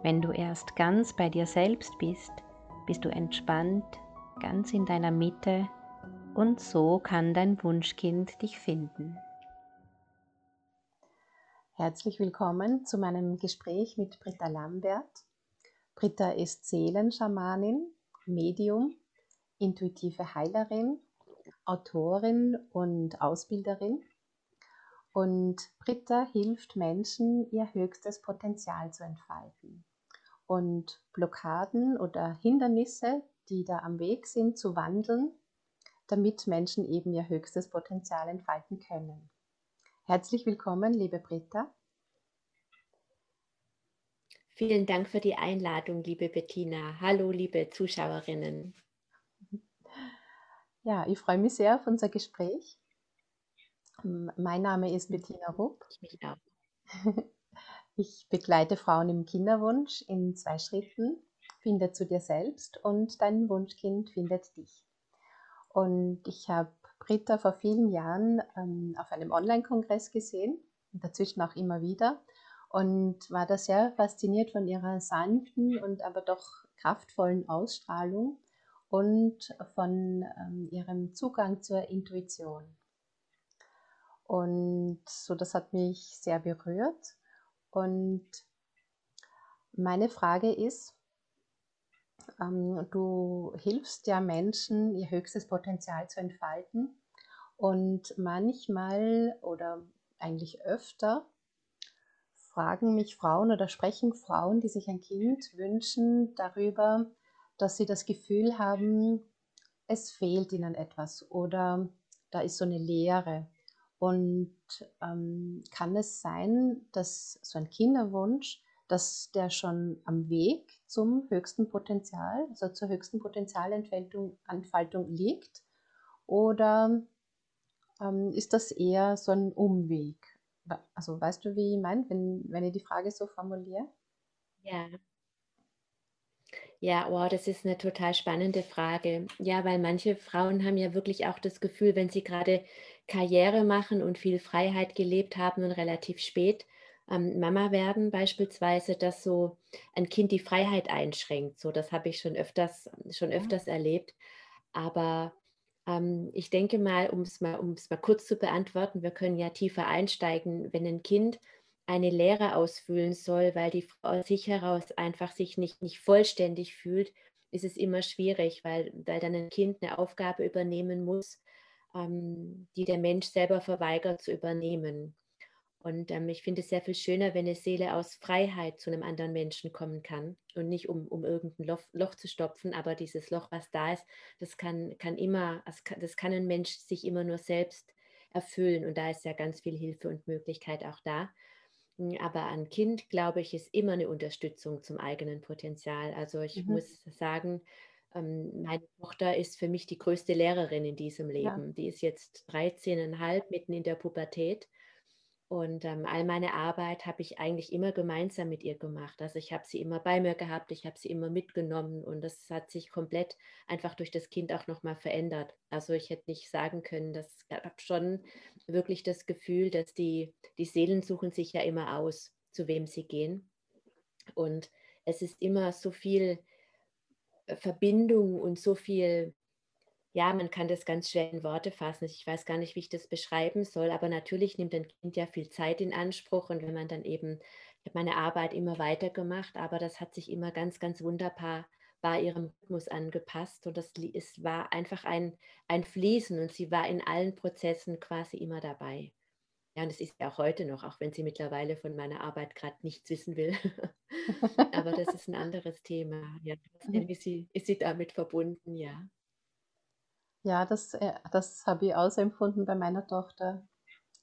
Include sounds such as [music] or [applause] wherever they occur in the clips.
Wenn du erst ganz bei dir selbst bist, bist du entspannt, ganz in deiner Mitte und so kann dein Wunschkind dich finden. Herzlich willkommen zu meinem Gespräch mit Britta Lambert. Britta ist Seelenschamanin, Medium, intuitive Heilerin, Autorin und Ausbilderin. Und Britta hilft Menschen, ihr höchstes Potenzial zu entfalten und Blockaden oder Hindernisse, die da am Weg sind, zu wandeln, damit Menschen eben ihr höchstes Potenzial entfalten können. Herzlich willkommen, liebe Britta. Vielen Dank für die Einladung, liebe Bettina. Hallo, liebe Zuschauerinnen. Ja, ich freue mich sehr auf unser Gespräch. Mein Name ist Bettina Rupp. Ich mich auch. [laughs] Ich begleite Frauen im Kinderwunsch in zwei Schritten. Finde zu dir selbst und dein Wunschkind findet dich. Und ich habe Britta vor vielen Jahren ähm, auf einem Online-Kongress gesehen, dazwischen auch immer wieder, und war da sehr fasziniert von ihrer sanften und aber doch kraftvollen Ausstrahlung und von ähm, ihrem Zugang zur Intuition. Und so, das hat mich sehr berührt. Und meine Frage ist, ähm, du hilfst ja Menschen, ihr höchstes Potenzial zu entfalten. Und manchmal oder eigentlich öfter fragen mich Frauen oder sprechen Frauen, die sich ein Kind wünschen, darüber, dass sie das Gefühl haben, es fehlt ihnen etwas oder da ist so eine Leere. Und ähm, kann es sein, dass so ein Kinderwunsch, dass der schon am Weg zum höchsten Potenzial, also zur höchsten Potenzialentfaltung Entfaltung liegt? Oder ähm, ist das eher so ein Umweg? Also weißt du, wie ich meine, wenn, wenn ich die Frage so formuliere? Ja. Ja, wow, das ist eine total spannende Frage. Ja, weil manche Frauen haben ja wirklich auch das Gefühl, wenn sie gerade Karriere machen und viel Freiheit gelebt haben und relativ spät ähm, Mama werden beispielsweise, dass so ein Kind die Freiheit einschränkt. So, das habe ich schon öfters, schon öfters ja. erlebt. Aber ähm, ich denke mal, um es mal, mal kurz zu beantworten, wir können ja tiefer einsteigen, wenn ein Kind eine Lehre ausfüllen soll, weil die Frau sich heraus einfach sich nicht, nicht vollständig fühlt, ist es immer schwierig, weil, weil dann ein Kind eine Aufgabe übernehmen muss, ähm, die der Mensch selber verweigert zu übernehmen. Und ähm, ich finde es sehr viel schöner, wenn eine Seele aus Freiheit zu einem anderen Menschen kommen kann und nicht um, um irgendein Loch, Loch zu stopfen, aber dieses Loch, was da ist, das kann, kann immer, das kann ein Mensch sich immer nur selbst erfüllen und da ist ja ganz viel Hilfe und Möglichkeit auch da. Aber ein Kind, glaube ich, ist immer eine Unterstützung zum eigenen Potenzial. Also ich mhm. muss sagen, ähm, meine Tochter ist für mich die größte Lehrerin in diesem Leben. Ja. Die ist jetzt 13,5, mitten in der Pubertät. Und ähm, all meine Arbeit habe ich eigentlich immer gemeinsam mit ihr gemacht. Also ich habe sie immer bei mir gehabt, ich habe sie immer mitgenommen und das hat sich komplett einfach durch das Kind auch nochmal verändert. Also ich hätte nicht sagen können, ich habe schon wirklich das Gefühl, dass die, die Seelen suchen sich ja immer aus, zu wem sie gehen. Und es ist immer so viel äh, Verbindung und so viel ja, man kann das ganz schwer in Worte fassen. Ich weiß gar nicht, wie ich das beschreiben soll, aber natürlich nimmt ein Kind ja viel Zeit in Anspruch und wenn man dann eben, ich habe meine Arbeit immer weitergemacht, aber das hat sich immer ganz, ganz wunderbar bei ihrem Rhythmus angepasst und das es war einfach ein, ein Fließen und sie war in allen Prozessen quasi immer dabei. Ja, und es ist ja auch heute noch, auch wenn sie mittlerweile von meiner Arbeit gerade nichts wissen will. [laughs] aber das ist ein anderes Thema. Ja, [laughs] trotzdem mhm. ist sie, ist sie damit verbunden, ja. Ja, das, äh, das habe ich auch so empfunden bei meiner Tochter,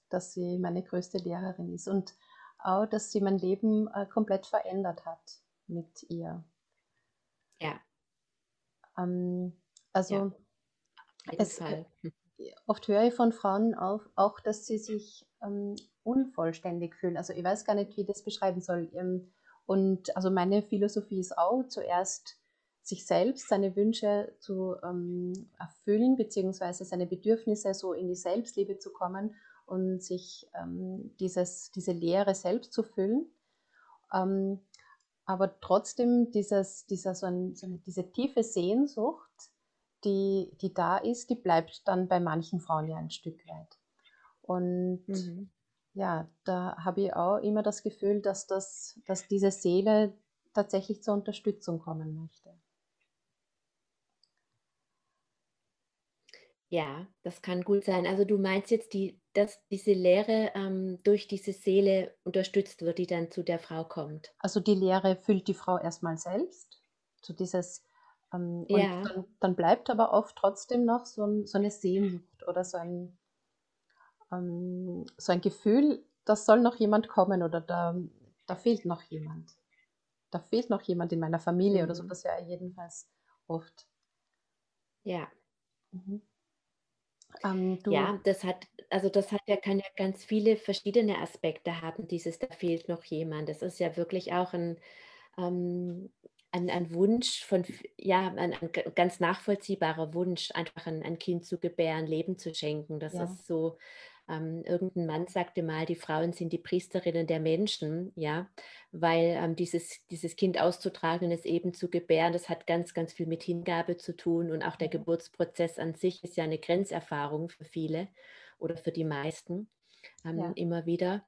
dass sie meine größte Lehrerin ist. Und auch, dass sie mein Leben äh, komplett verändert hat mit ihr. Ja. Ähm, also ja, es, oft höre ich von Frauen auf, auch, dass sie sich ähm, unvollständig fühlen. Also ich weiß gar nicht, wie ich das beschreiben soll. Ähm, und also meine Philosophie ist auch zuerst sich selbst, seine Wünsche zu ähm, erfüllen, beziehungsweise seine Bedürfnisse so in die Selbstliebe zu kommen und sich ähm, dieses, diese Leere selbst zu füllen. Ähm, aber trotzdem dieses, dieser, so, ein, so eine, diese tiefe Sehnsucht, die, die da ist, die bleibt dann bei manchen Frauen ja ein Stück weit. Und mhm. ja, da habe ich auch immer das Gefühl, dass, das, dass diese Seele tatsächlich zur Unterstützung kommen möchte. Ja, das kann gut sein. Also du meinst jetzt, die, dass diese Lehre ähm, durch diese Seele unterstützt wird, die dann zu der Frau kommt. Also die Lehre füllt die Frau erstmal selbst. So dieses, ähm, ja. und dann, dann, bleibt aber oft trotzdem noch so, ein, so eine Sehnsucht oder so ein, ähm, so ein Gefühl, da soll noch jemand kommen oder da, da fehlt noch jemand. Da fehlt noch jemand in meiner Familie mhm. oder so. Mhm. Das ja jedenfalls oft. Ja. Mhm. Ähm, ja, das hat, also das hat ja, kann ja ganz viele verschiedene Aspekte haben, dieses, da fehlt noch jemand. Das ist ja wirklich auch ein, ähm, ein, ein Wunsch von, ja, ein, ein ganz nachvollziehbarer Wunsch, einfach ein, ein Kind zu gebären, Leben zu schenken. Das ja. ist so, ähm, irgendein Mann sagte mal, die Frauen sind die Priesterinnen der Menschen, ja, weil ähm, dieses, dieses Kind auszutragen, es eben zu gebären, das hat ganz, ganz viel mit Hingabe zu tun und auch der Geburtsprozess an sich ist ja eine Grenzerfahrung für viele oder für die meisten ähm, ja. immer wieder.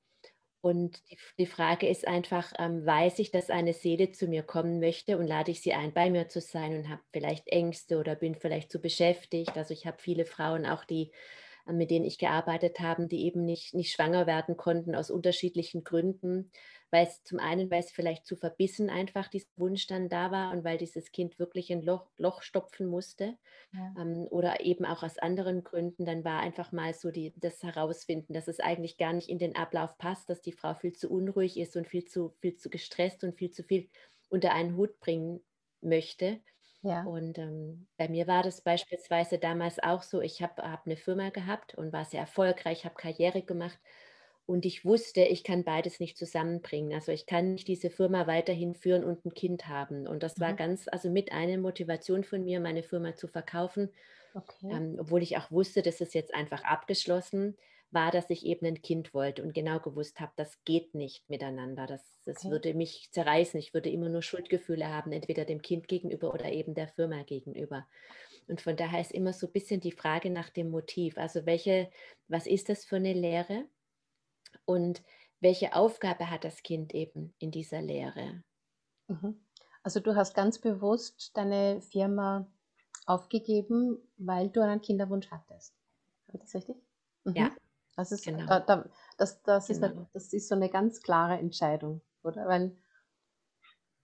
Und die, die, Frage ist einfach, ähm, weiß ich, dass eine Seele zu mir kommen möchte und lade ich sie ein, bei mir zu sein und habe vielleicht Ängste oder bin vielleicht zu beschäftigt. Also ich habe viele Frauen auch, die mit denen ich gearbeitet habe, die eben nicht, nicht schwanger werden konnten aus unterschiedlichen Gründen, weil es zum einen, weil es vielleicht zu verbissen einfach dieser Wunsch dann da war und weil dieses Kind wirklich ein Loch, Loch stopfen musste ja. ähm, oder eben auch aus anderen Gründen, dann war einfach mal so die, das Herausfinden, dass es eigentlich gar nicht in den Ablauf passt, dass die Frau viel zu unruhig ist und viel zu, viel zu gestresst und viel zu viel unter einen Hut bringen möchte. Ja. Und ähm, bei mir war das beispielsweise damals auch so, ich habe hab eine Firma gehabt und war sehr erfolgreich, habe Karriere gemacht und ich wusste, ich kann beides nicht zusammenbringen. Also ich kann nicht diese Firma weiterhin führen und ein Kind haben. Und das war mhm. ganz, also mit einer Motivation von mir, meine Firma zu verkaufen, okay. ähm, obwohl ich auch wusste, das ist jetzt einfach abgeschlossen war, dass ich eben ein Kind wollte und genau gewusst habe, das geht nicht miteinander. Das, das okay. würde mich zerreißen. Ich würde immer nur Schuldgefühle haben, entweder dem Kind gegenüber oder eben der Firma gegenüber. Und von daher ist immer so ein bisschen die Frage nach dem Motiv. Also welche, was ist das für eine Lehre? Und welche Aufgabe hat das Kind eben in dieser Lehre? Mhm. Also du hast ganz bewusst deine Firma aufgegeben, weil du einen Kinderwunsch hattest. Habe ich das richtig? Mhm. Ja. Das ist, genau. da, da, das, das, genau. ist eine, das ist so eine ganz klare Entscheidung, oder? Weil,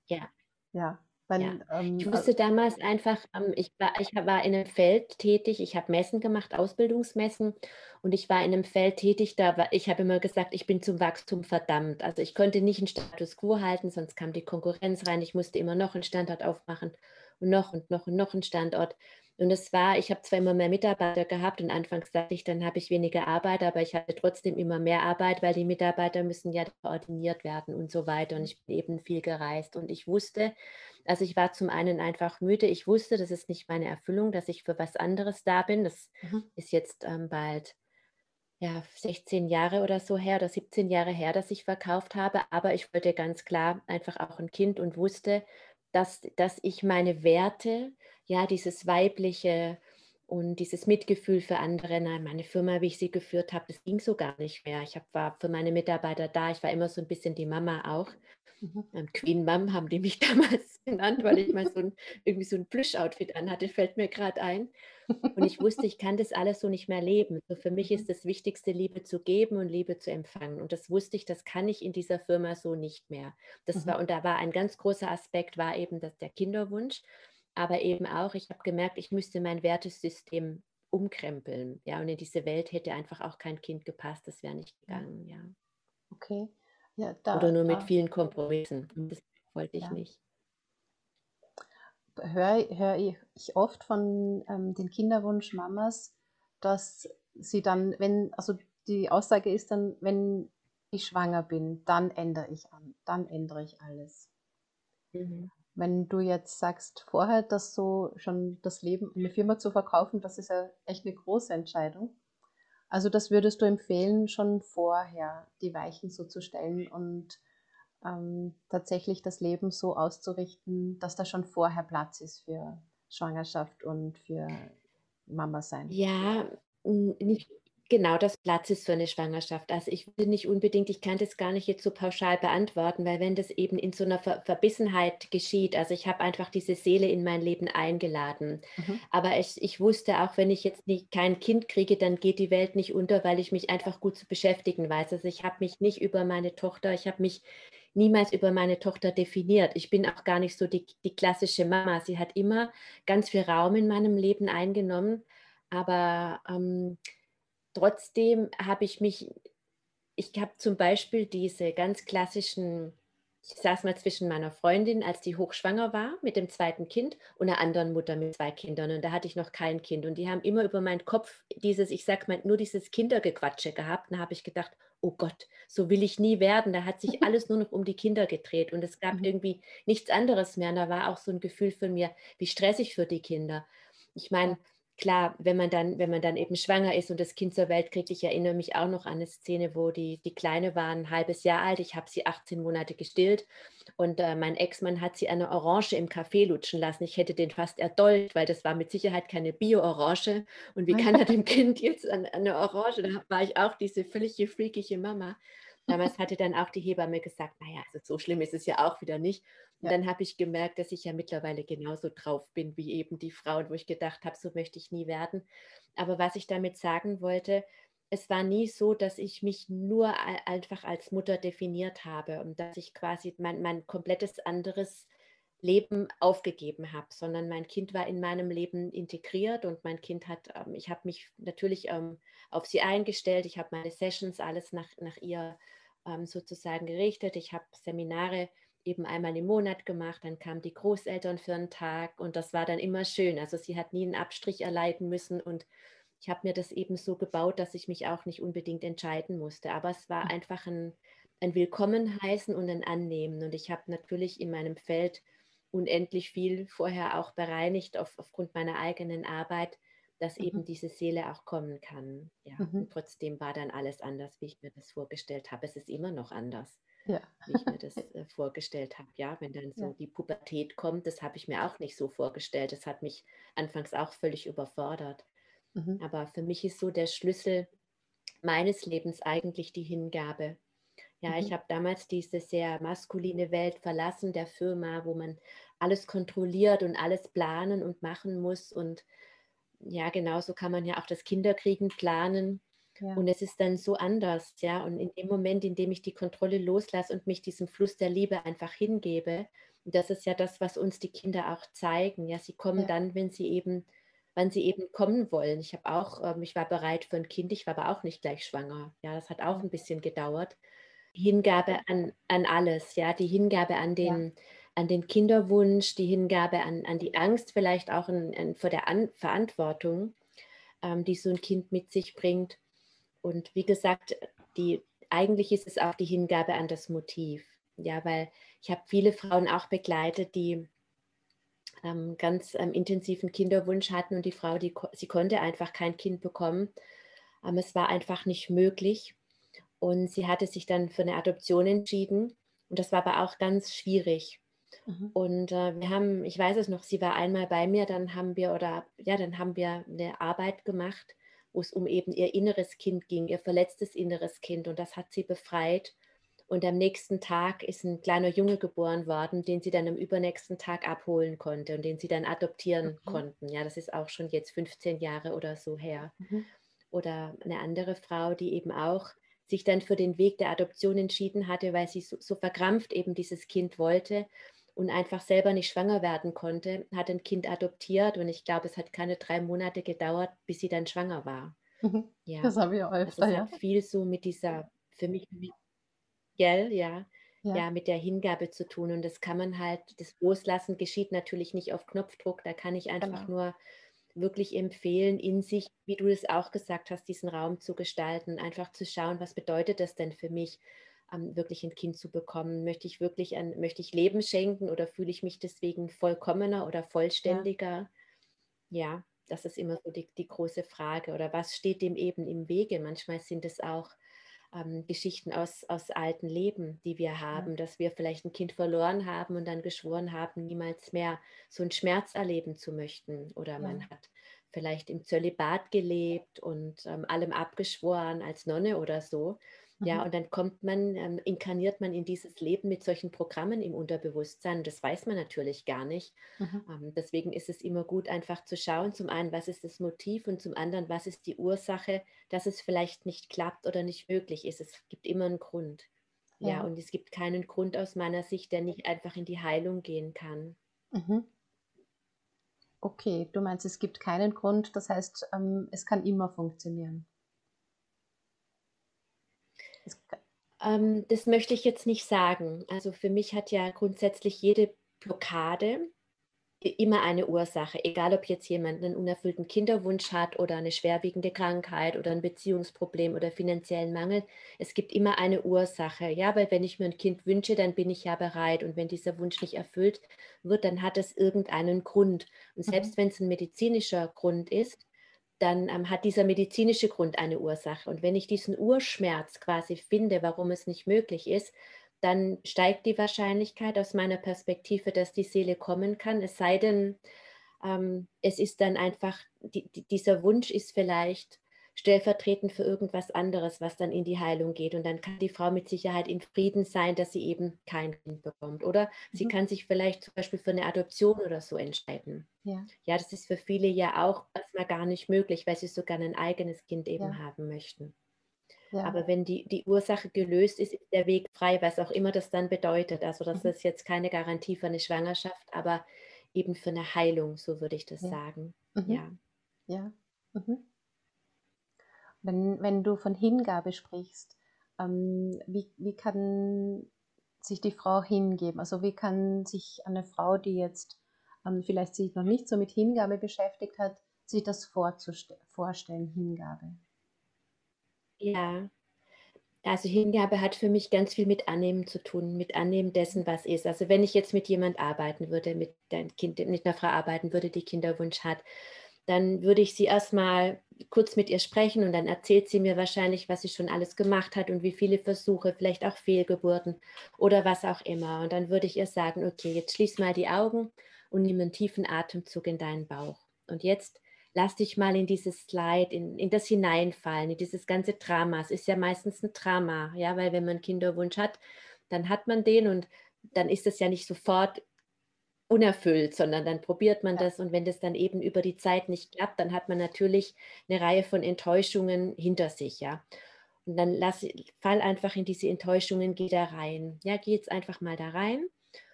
ja. Ja, weil, ja. Ähm, ich wusste damals einfach, ähm, ich, war, ich war in einem Feld tätig, ich habe Messen gemacht, Ausbildungsmessen und ich war in einem Feld tätig, da war, ich habe immer gesagt, ich bin zum Wachstum verdammt. Also ich konnte nicht einen Status quo halten, sonst kam die Konkurrenz rein, ich musste immer noch einen Standort aufmachen und noch und noch und noch einen Standort. Und es war, ich habe zwar immer mehr Mitarbeiter gehabt und anfangs dachte ich, dann habe ich weniger Arbeit, aber ich hatte trotzdem immer mehr Arbeit, weil die Mitarbeiter müssen ja koordiniert werden und so weiter. Und ich bin eben viel gereist. Und ich wusste, also ich war zum einen einfach müde. Ich wusste, das ist nicht meine Erfüllung, dass ich für was anderes da bin. Das mhm. ist jetzt ähm, bald ja, 16 Jahre oder so her oder 17 Jahre her, dass ich verkauft habe. Aber ich wollte ganz klar einfach auch ein Kind und wusste, dass, dass ich meine Werte, ja, dieses weibliche und dieses Mitgefühl für andere, nein, meine Firma, wie ich sie geführt habe, das ging so gar nicht mehr. Ich hab, war für meine Mitarbeiter da, ich war immer so ein bisschen die Mama auch. Mhm. Ähm, Queen Mom haben die mich [laughs] damals genannt, weil ich mal so ein, irgendwie so ein Plüsch-Outfit anhatte, fällt mir gerade ein. Und ich wusste, ich kann das alles so nicht mehr leben. So für mich ist mhm. das Wichtigste, Liebe zu geben und Liebe zu empfangen. Und das wusste ich, das kann ich in dieser Firma so nicht mehr. Das mhm. war, und da war ein ganz großer Aspekt, war eben das, der Kinderwunsch, aber eben auch, ich habe gemerkt, ich müsste mein Wertesystem umkrempeln. Ja, und in diese Welt hätte einfach auch kein Kind gepasst, das wäre nicht gegangen, ja. Okay. Ja, oder da, nur mit da, vielen Kompromissen. Das wollte ich ja. nicht. Höre hör ich oft von ähm, den Kinderwunsch-Mamas, dass sie dann, wenn, also die Aussage ist dann, wenn ich schwanger bin, dann ändere ich an, dann ändere ich alles. Mhm. Wenn du jetzt sagst, vorher das so schon das Leben, eine Firma zu verkaufen, das ist ja echt eine große Entscheidung. Also das würdest du empfehlen, schon vorher die Weichen so zu stellen und ähm, tatsächlich das Leben so auszurichten, dass da schon vorher Platz ist für Schwangerschaft und für Mama sein. Ja, nicht genau das Platz ist für eine Schwangerschaft. Also ich würde nicht unbedingt, ich kann das gar nicht jetzt so pauschal beantworten, weil wenn das eben in so einer Ver Verbissenheit geschieht, also ich habe einfach diese Seele in mein Leben eingeladen. Mhm. Aber ich, ich wusste auch, wenn ich jetzt nicht, kein Kind kriege, dann geht die Welt nicht unter, weil ich mich einfach gut zu beschäftigen weiß. Also ich habe mich nicht über meine Tochter, ich habe mich niemals über meine Tochter definiert. Ich bin auch gar nicht so die, die klassische Mama. Sie hat immer ganz viel Raum in meinem Leben eingenommen. Aber ähm, trotzdem habe ich mich, ich habe zum Beispiel diese ganz klassischen, ich saß mal zwischen meiner Freundin, als die hochschwanger war mit dem zweiten Kind und einer anderen Mutter mit zwei Kindern und da hatte ich noch kein Kind und die haben immer über meinen Kopf dieses, ich sag mal, nur dieses Kindergequatsche gehabt. Und da habe ich gedacht, oh Gott, so will ich nie werden. Da hat sich [laughs] alles nur noch um die Kinder gedreht und es gab mhm. irgendwie nichts anderes mehr. Und da war auch so ein Gefühl von mir, wie stressig für die Kinder. Ich meine, klar, wenn man dann, wenn man dann eben schwanger ist und das Kind zur Welt kriegt, ich erinnere mich auch noch an eine Szene, wo die, die Kleine war ein halbes Jahr alt, ich habe sie 18 Monate gestillt und äh, mein Ex-Mann hat sie eine Orange im Kaffee lutschen lassen. Ich hätte den fast erdolcht, weil das war mit Sicherheit keine Bio-Orange. Und wie kann er dem [laughs] Kind jetzt eine, eine Orange? Da war ich auch diese völlige freakige Mama. Damals [laughs] hatte dann auch die Hebamme gesagt, naja, also so schlimm ist es ja auch wieder nicht. Und ja. dann habe ich gemerkt, dass ich ja mittlerweile genauso drauf bin wie eben die Frauen, wo ich gedacht habe, so möchte ich nie werden. Aber was ich damit sagen wollte, es war nie so, dass ich mich nur einfach als Mutter definiert habe und dass ich quasi mein, mein komplettes anderes Leben aufgegeben habe, sondern mein Kind war in meinem Leben integriert und mein Kind hat, ähm, ich habe mich natürlich ähm, auf sie eingestellt, ich habe meine Sessions alles nach, nach ihr ähm, sozusagen gerichtet, ich habe Seminare eben einmal im Monat gemacht, dann kamen die Großeltern für einen Tag und das war dann immer schön. Also sie hat nie einen Abstrich erleiden müssen und ich habe mir das eben so gebaut, dass ich mich auch nicht unbedingt entscheiden musste. Aber es war einfach ein, ein Willkommen heißen und ein Annehmen. Und ich habe natürlich in meinem Feld unendlich viel vorher auch bereinigt auf, aufgrund meiner eigenen Arbeit, dass mhm. eben diese Seele auch kommen kann. Ja. Mhm. Und trotzdem war dann alles anders, wie ich mir das vorgestellt habe. Es ist immer noch anders ja. wie ich mir [laughs] das äh, vorgestellt habe. Ja, wenn dann so ja. die Pubertät kommt, das habe ich mir auch nicht so vorgestellt. Das hat mich anfangs auch völlig überfordert. Mhm. Aber für mich ist so der Schlüssel meines Lebens eigentlich die Hingabe. Ja, mhm. ich habe damals diese sehr maskuline Welt verlassen, der Firma, wo man alles kontrolliert und alles planen und machen muss. Und ja, genauso kann man ja auch das Kinderkriegen planen. Ja. Und es ist dann so anders, ja. Und in dem Moment, in dem ich die Kontrolle loslasse und mich diesem Fluss der Liebe einfach hingebe, und das ist ja das, was uns die Kinder auch zeigen. Ja, sie kommen ja. dann, wenn sie eben, wann sie eben kommen wollen. Ich habe auch, ähm, ich war bereit für ein Kind, ich war aber auch nicht gleich schwanger. Ja, das hat auch ein bisschen gedauert. Hingabe an, an alles, ja, die Hingabe an den, ja. an den Kinderwunsch, die Hingabe an, an die Angst, vielleicht auch in, in, vor der an Verantwortung, ähm, die so ein Kind mit sich bringt und wie gesagt, die, eigentlich ist es auch die Hingabe an das Motiv. Ja, weil ich habe viele Frauen auch begleitet, die ähm, ganz ähm, intensiven Kinderwunsch hatten und die Frau, die, sie konnte einfach kein Kind bekommen. Ähm, es war einfach nicht möglich. Und sie hatte sich dann für eine Adoption entschieden. Und das war aber auch ganz schwierig. Mhm. Und äh, wir haben, ich weiß es noch, sie war einmal bei mir, dann haben wir, oder ja, dann haben wir eine Arbeit gemacht wo es um eben ihr inneres Kind ging, ihr verletztes inneres Kind. Und das hat sie befreit. Und am nächsten Tag ist ein kleiner Junge geboren worden, den sie dann am übernächsten Tag abholen konnte und den sie dann adoptieren mhm. konnten. Ja, das ist auch schon jetzt 15 Jahre oder so her. Mhm. Oder eine andere Frau, die eben auch sich dann für den Weg der Adoption entschieden hatte, weil sie so, so verkrampft eben dieses Kind wollte und einfach selber nicht schwanger werden konnte, hat ein Kind adoptiert und ich glaube, es hat keine drei Monate gedauert, bis sie dann schwanger war. Mhm. Ja. Das habe ich auch öfter, also es ja. hat viel so mit dieser, für mich, gell, ja. ja. Ja, mit der Hingabe zu tun. Und das kann man halt, das Loslassen geschieht natürlich nicht auf Knopfdruck. Da kann ich einfach genau. nur wirklich empfehlen, in sich, wie du es auch gesagt hast, diesen Raum zu gestalten, einfach zu schauen, was bedeutet das denn für mich, ähm, wirklich ein Kind zu bekommen? Möchte ich wirklich ein, möchte ich Leben schenken oder fühle ich mich deswegen vollkommener oder vollständiger? Ja, ja das ist immer so die, die große Frage. Oder was steht dem eben im Wege? Manchmal sind es auch ähm, Geschichten aus, aus alten Leben, die wir haben, ja. dass wir vielleicht ein Kind verloren haben und dann geschworen haben, niemals mehr so einen Schmerz erleben zu möchten. Oder ja. man hat vielleicht im Zölibat gelebt und ähm, allem abgeschworen als Nonne oder so. Ja, mhm. und dann kommt man, ähm, inkarniert man in dieses Leben mit solchen Programmen im Unterbewusstsein. Das weiß man natürlich gar nicht. Mhm. Ähm, deswegen ist es immer gut, einfach zu schauen, zum einen, was ist das Motiv und zum anderen, was ist die Ursache, dass es vielleicht nicht klappt oder nicht möglich ist. Es gibt immer einen Grund. Ja, ja und es gibt keinen Grund aus meiner Sicht, der nicht einfach in die Heilung gehen kann. Mhm. Okay, du meinst, es gibt keinen Grund, das heißt, ähm, es kann immer funktionieren. Ähm, das möchte ich jetzt nicht sagen. Also für mich hat ja grundsätzlich jede Blockade immer eine Ursache, egal ob jetzt jemand einen unerfüllten Kinderwunsch hat oder eine schwerwiegende Krankheit oder ein Beziehungsproblem oder finanziellen Mangel. Es gibt immer eine Ursache. Ja, weil wenn ich mir ein Kind wünsche, dann bin ich ja bereit. Und wenn dieser Wunsch nicht erfüllt wird, dann hat es irgendeinen Grund. Und selbst mhm. wenn es ein medizinischer Grund ist, dann ähm, hat dieser medizinische Grund eine Ursache. Und wenn ich diesen Urschmerz quasi finde, warum es nicht möglich ist, dann steigt die Wahrscheinlichkeit aus meiner Perspektive, dass die Seele kommen kann. Es sei denn, ähm, es ist dann einfach, die, die, dieser Wunsch ist vielleicht stellvertretend für irgendwas anderes, was dann in die Heilung geht. Und dann kann die Frau mit Sicherheit in Frieden sein, dass sie eben kein Kind bekommt. Oder mhm. sie kann sich vielleicht zum Beispiel für eine Adoption oder so entscheiden. Ja, ja das ist für viele ja auch erstmal gar nicht möglich, weil sie sogar ein eigenes Kind eben ja. haben möchten. Ja. Aber wenn die, die Ursache gelöst ist, ist der Weg frei, was auch immer das dann bedeutet. Also das mhm. ist jetzt keine Garantie für eine Schwangerschaft, aber eben für eine Heilung, so würde ich das ja. sagen. Mhm. Ja. Ja. Mhm. Wenn, wenn du von Hingabe sprichst, ähm, wie, wie kann sich die Frau hingeben? Also wie kann sich eine Frau, die jetzt ähm, vielleicht sich noch nicht so mit Hingabe beschäftigt hat, sich das vorstellen, Hingabe? Ja, also Hingabe hat für mich ganz viel mit Annehmen zu tun, mit Annehmen dessen, was ist. Also wenn ich jetzt mit jemand arbeiten würde, mit dein Kind, mit einer Frau arbeiten würde, die Kinderwunsch hat, dann würde ich sie erstmal kurz mit ihr sprechen und dann erzählt sie mir wahrscheinlich, was sie schon alles gemacht hat und wie viele Versuche, vielleicht auch Fehlgeburten oder was auch immer. Und dann würde ich ihr sagen, okay, jetzt schließ mal die Augen und nimm einen tiefen Atemzug in deinen Bauch. Und jetzt lass dich mal in dieses Slide, in, in das hineinfallen, in dieses ganze Drama. Es ist ja meistens ein Drama, ja, weil wenn man Kinderwunsch hat, dann hat man den und dann ist es ja nicht sofort unerfüllt, sondern dann probiert man das und wenn das dann eben über die Zeit nicht klappt, dann hat man natürlich eine Reihe von Enttäuschungen hinter sich, ja. Und dann lass, fall einfach in diese Enttäuschungen, geh da rein. Ja, geh jetzt einfach mal da rein.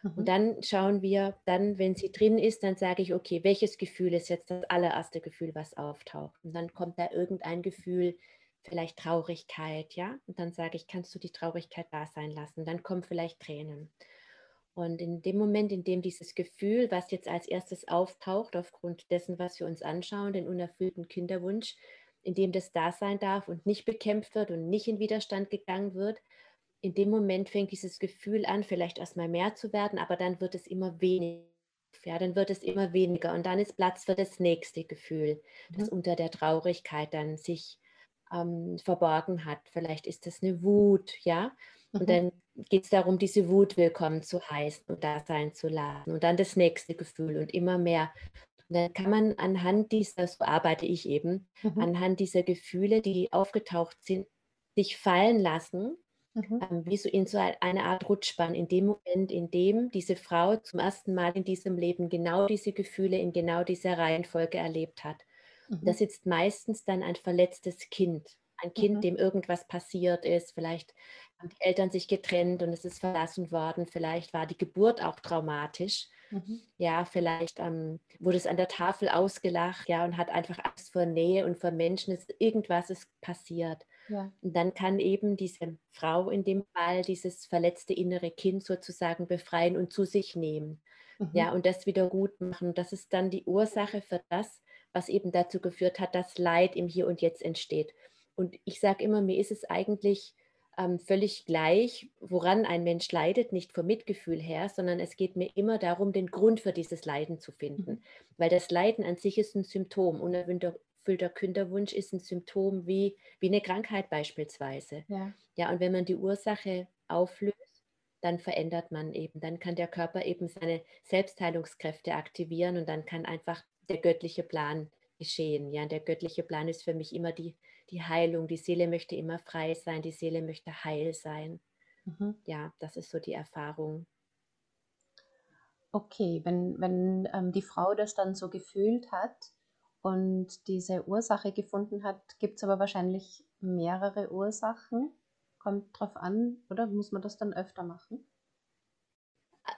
Mhm. Und dann schauen wir, dann, wenn sie drin ist, dann sage ich, okay, welches Gefühl ist jetzt das allererste Gefühl, was auftaucht? Und dann kommt da irgendein Gefühl, vielleicht Traurigkeit, ja? Und dann sage ich, kannst du die Traurigkeit da sein lassen? Dann kommen vielleicht Tränen. Und in dem Moment, in dem dieses Gefühl, was jetzt als erstes auftaucht, aufgrund dessen, was wir uns anschauen, den unerfüllten Kinderwunsch, in dem das da sein darf und nicht bekämpft wird und nicht in Widerstand gegangen wird, in dem Moment fängt dieses Gefühl an, vielleicht erstmal mehr zu werden, aber dann wird es immer weniger. Ja, dann wird es immer weniger und dann ist Platz für das nächste Gefühl, das mhm. unter der Traurigkeit dann sich ähm, verborgen hat. Vielleicht ist das eine Wut, ja. Und mhm. dann geht es darum, diese Wut willkommen zu heißen und da sein zu lassen. Und dann das nächste Gefühl und immer mehr. Und dann kann man anhand dieser, so arbeite ich eben, mhm. anhand dieser Gefühle, die aufgetaucht sind, sich fallen lassen, mhm. ähm, wie so in so eine Art Rutschbahn, in dem Moment, in dem diese Frau zum ersten Mal in diesem Leben genau diese Gefühle in genau dieser Reihenfolge erlebt hat. Mhm. Da sitzt meistens dann ein verletztes Kind ein Kind, mhm. dem irgendwas passiert ist, vielleicht haben die Eltern sich getrennt und es ist verlassen worden, vielleicht war die Geburt auch traumatisch. Mhm. Ja, vielleicht ähm, wurde es an der Tafel ausgelacht, ja, und hat einfach Angst vor Nähe und vor Menschen, ist, irgendwas ist passiert. Ja. Und dann kann eben diese Frau in dem Fall dieses verletzte innere Kind sozusagen befreien und zu sich nehmen. Mhm. Ja, und das wieder gut machen. Das ist dann die Ursache für das, was eben dazu geführt hat, dass Leid im Hier und Jetzt entsteht. Und ich sage immer, mir ist es eigentlich ähm, völlig gleich, woran ein Mensch leidet, nicht vom Mitgefühl her, sondern es geht mir immer darum, den Grund für dieses Leiden zu finden. Mhm. Weil das Leiden an sich ist ein Symptom. Unerfüllter Kinderwunsch ist ein Symptom wie, wie eine Krankheit beispielsweise. Ja. ja, und wenn man die Ursache auflöst, dann verändert man eben, dann kann der Körper eben seine Selbstheilungskräfte aktivieren und dann kann einfach der göttliche Plan geschehen. Ja, und der göttliche Plan ist für mich immer die, die Heilung. Die Seele möchte immer frei sein, die Seele möchte heil sein. Mhm. Ja, das ist so die Erfahrung. Okay, wenn, wenn ähm, die Frau das dann so gefühlt hat und diese Ursache gefunden hat, gibt es aber wahrscheinlich mehrere Ursachen. Kommt drauf an, oder muss man das dann öfter machen?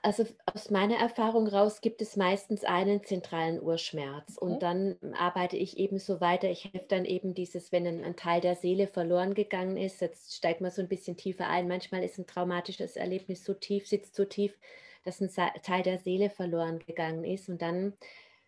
Also aus meiner Erfahrung raus gibt es meistens einen zentralen Urschmerz okay. und dann arbeite ich eben so weiter. Ich helfe dann eben dieses, wenn ein, ein, Teil der Seele verloren gegangen ist, jetzt steigt man so ein bisschen tiefer ein. Manchmal ist ein traumatisches Erlebnis so tief, sitzt so tief, dass ein Teil der Seele verloren gegangen ist und dann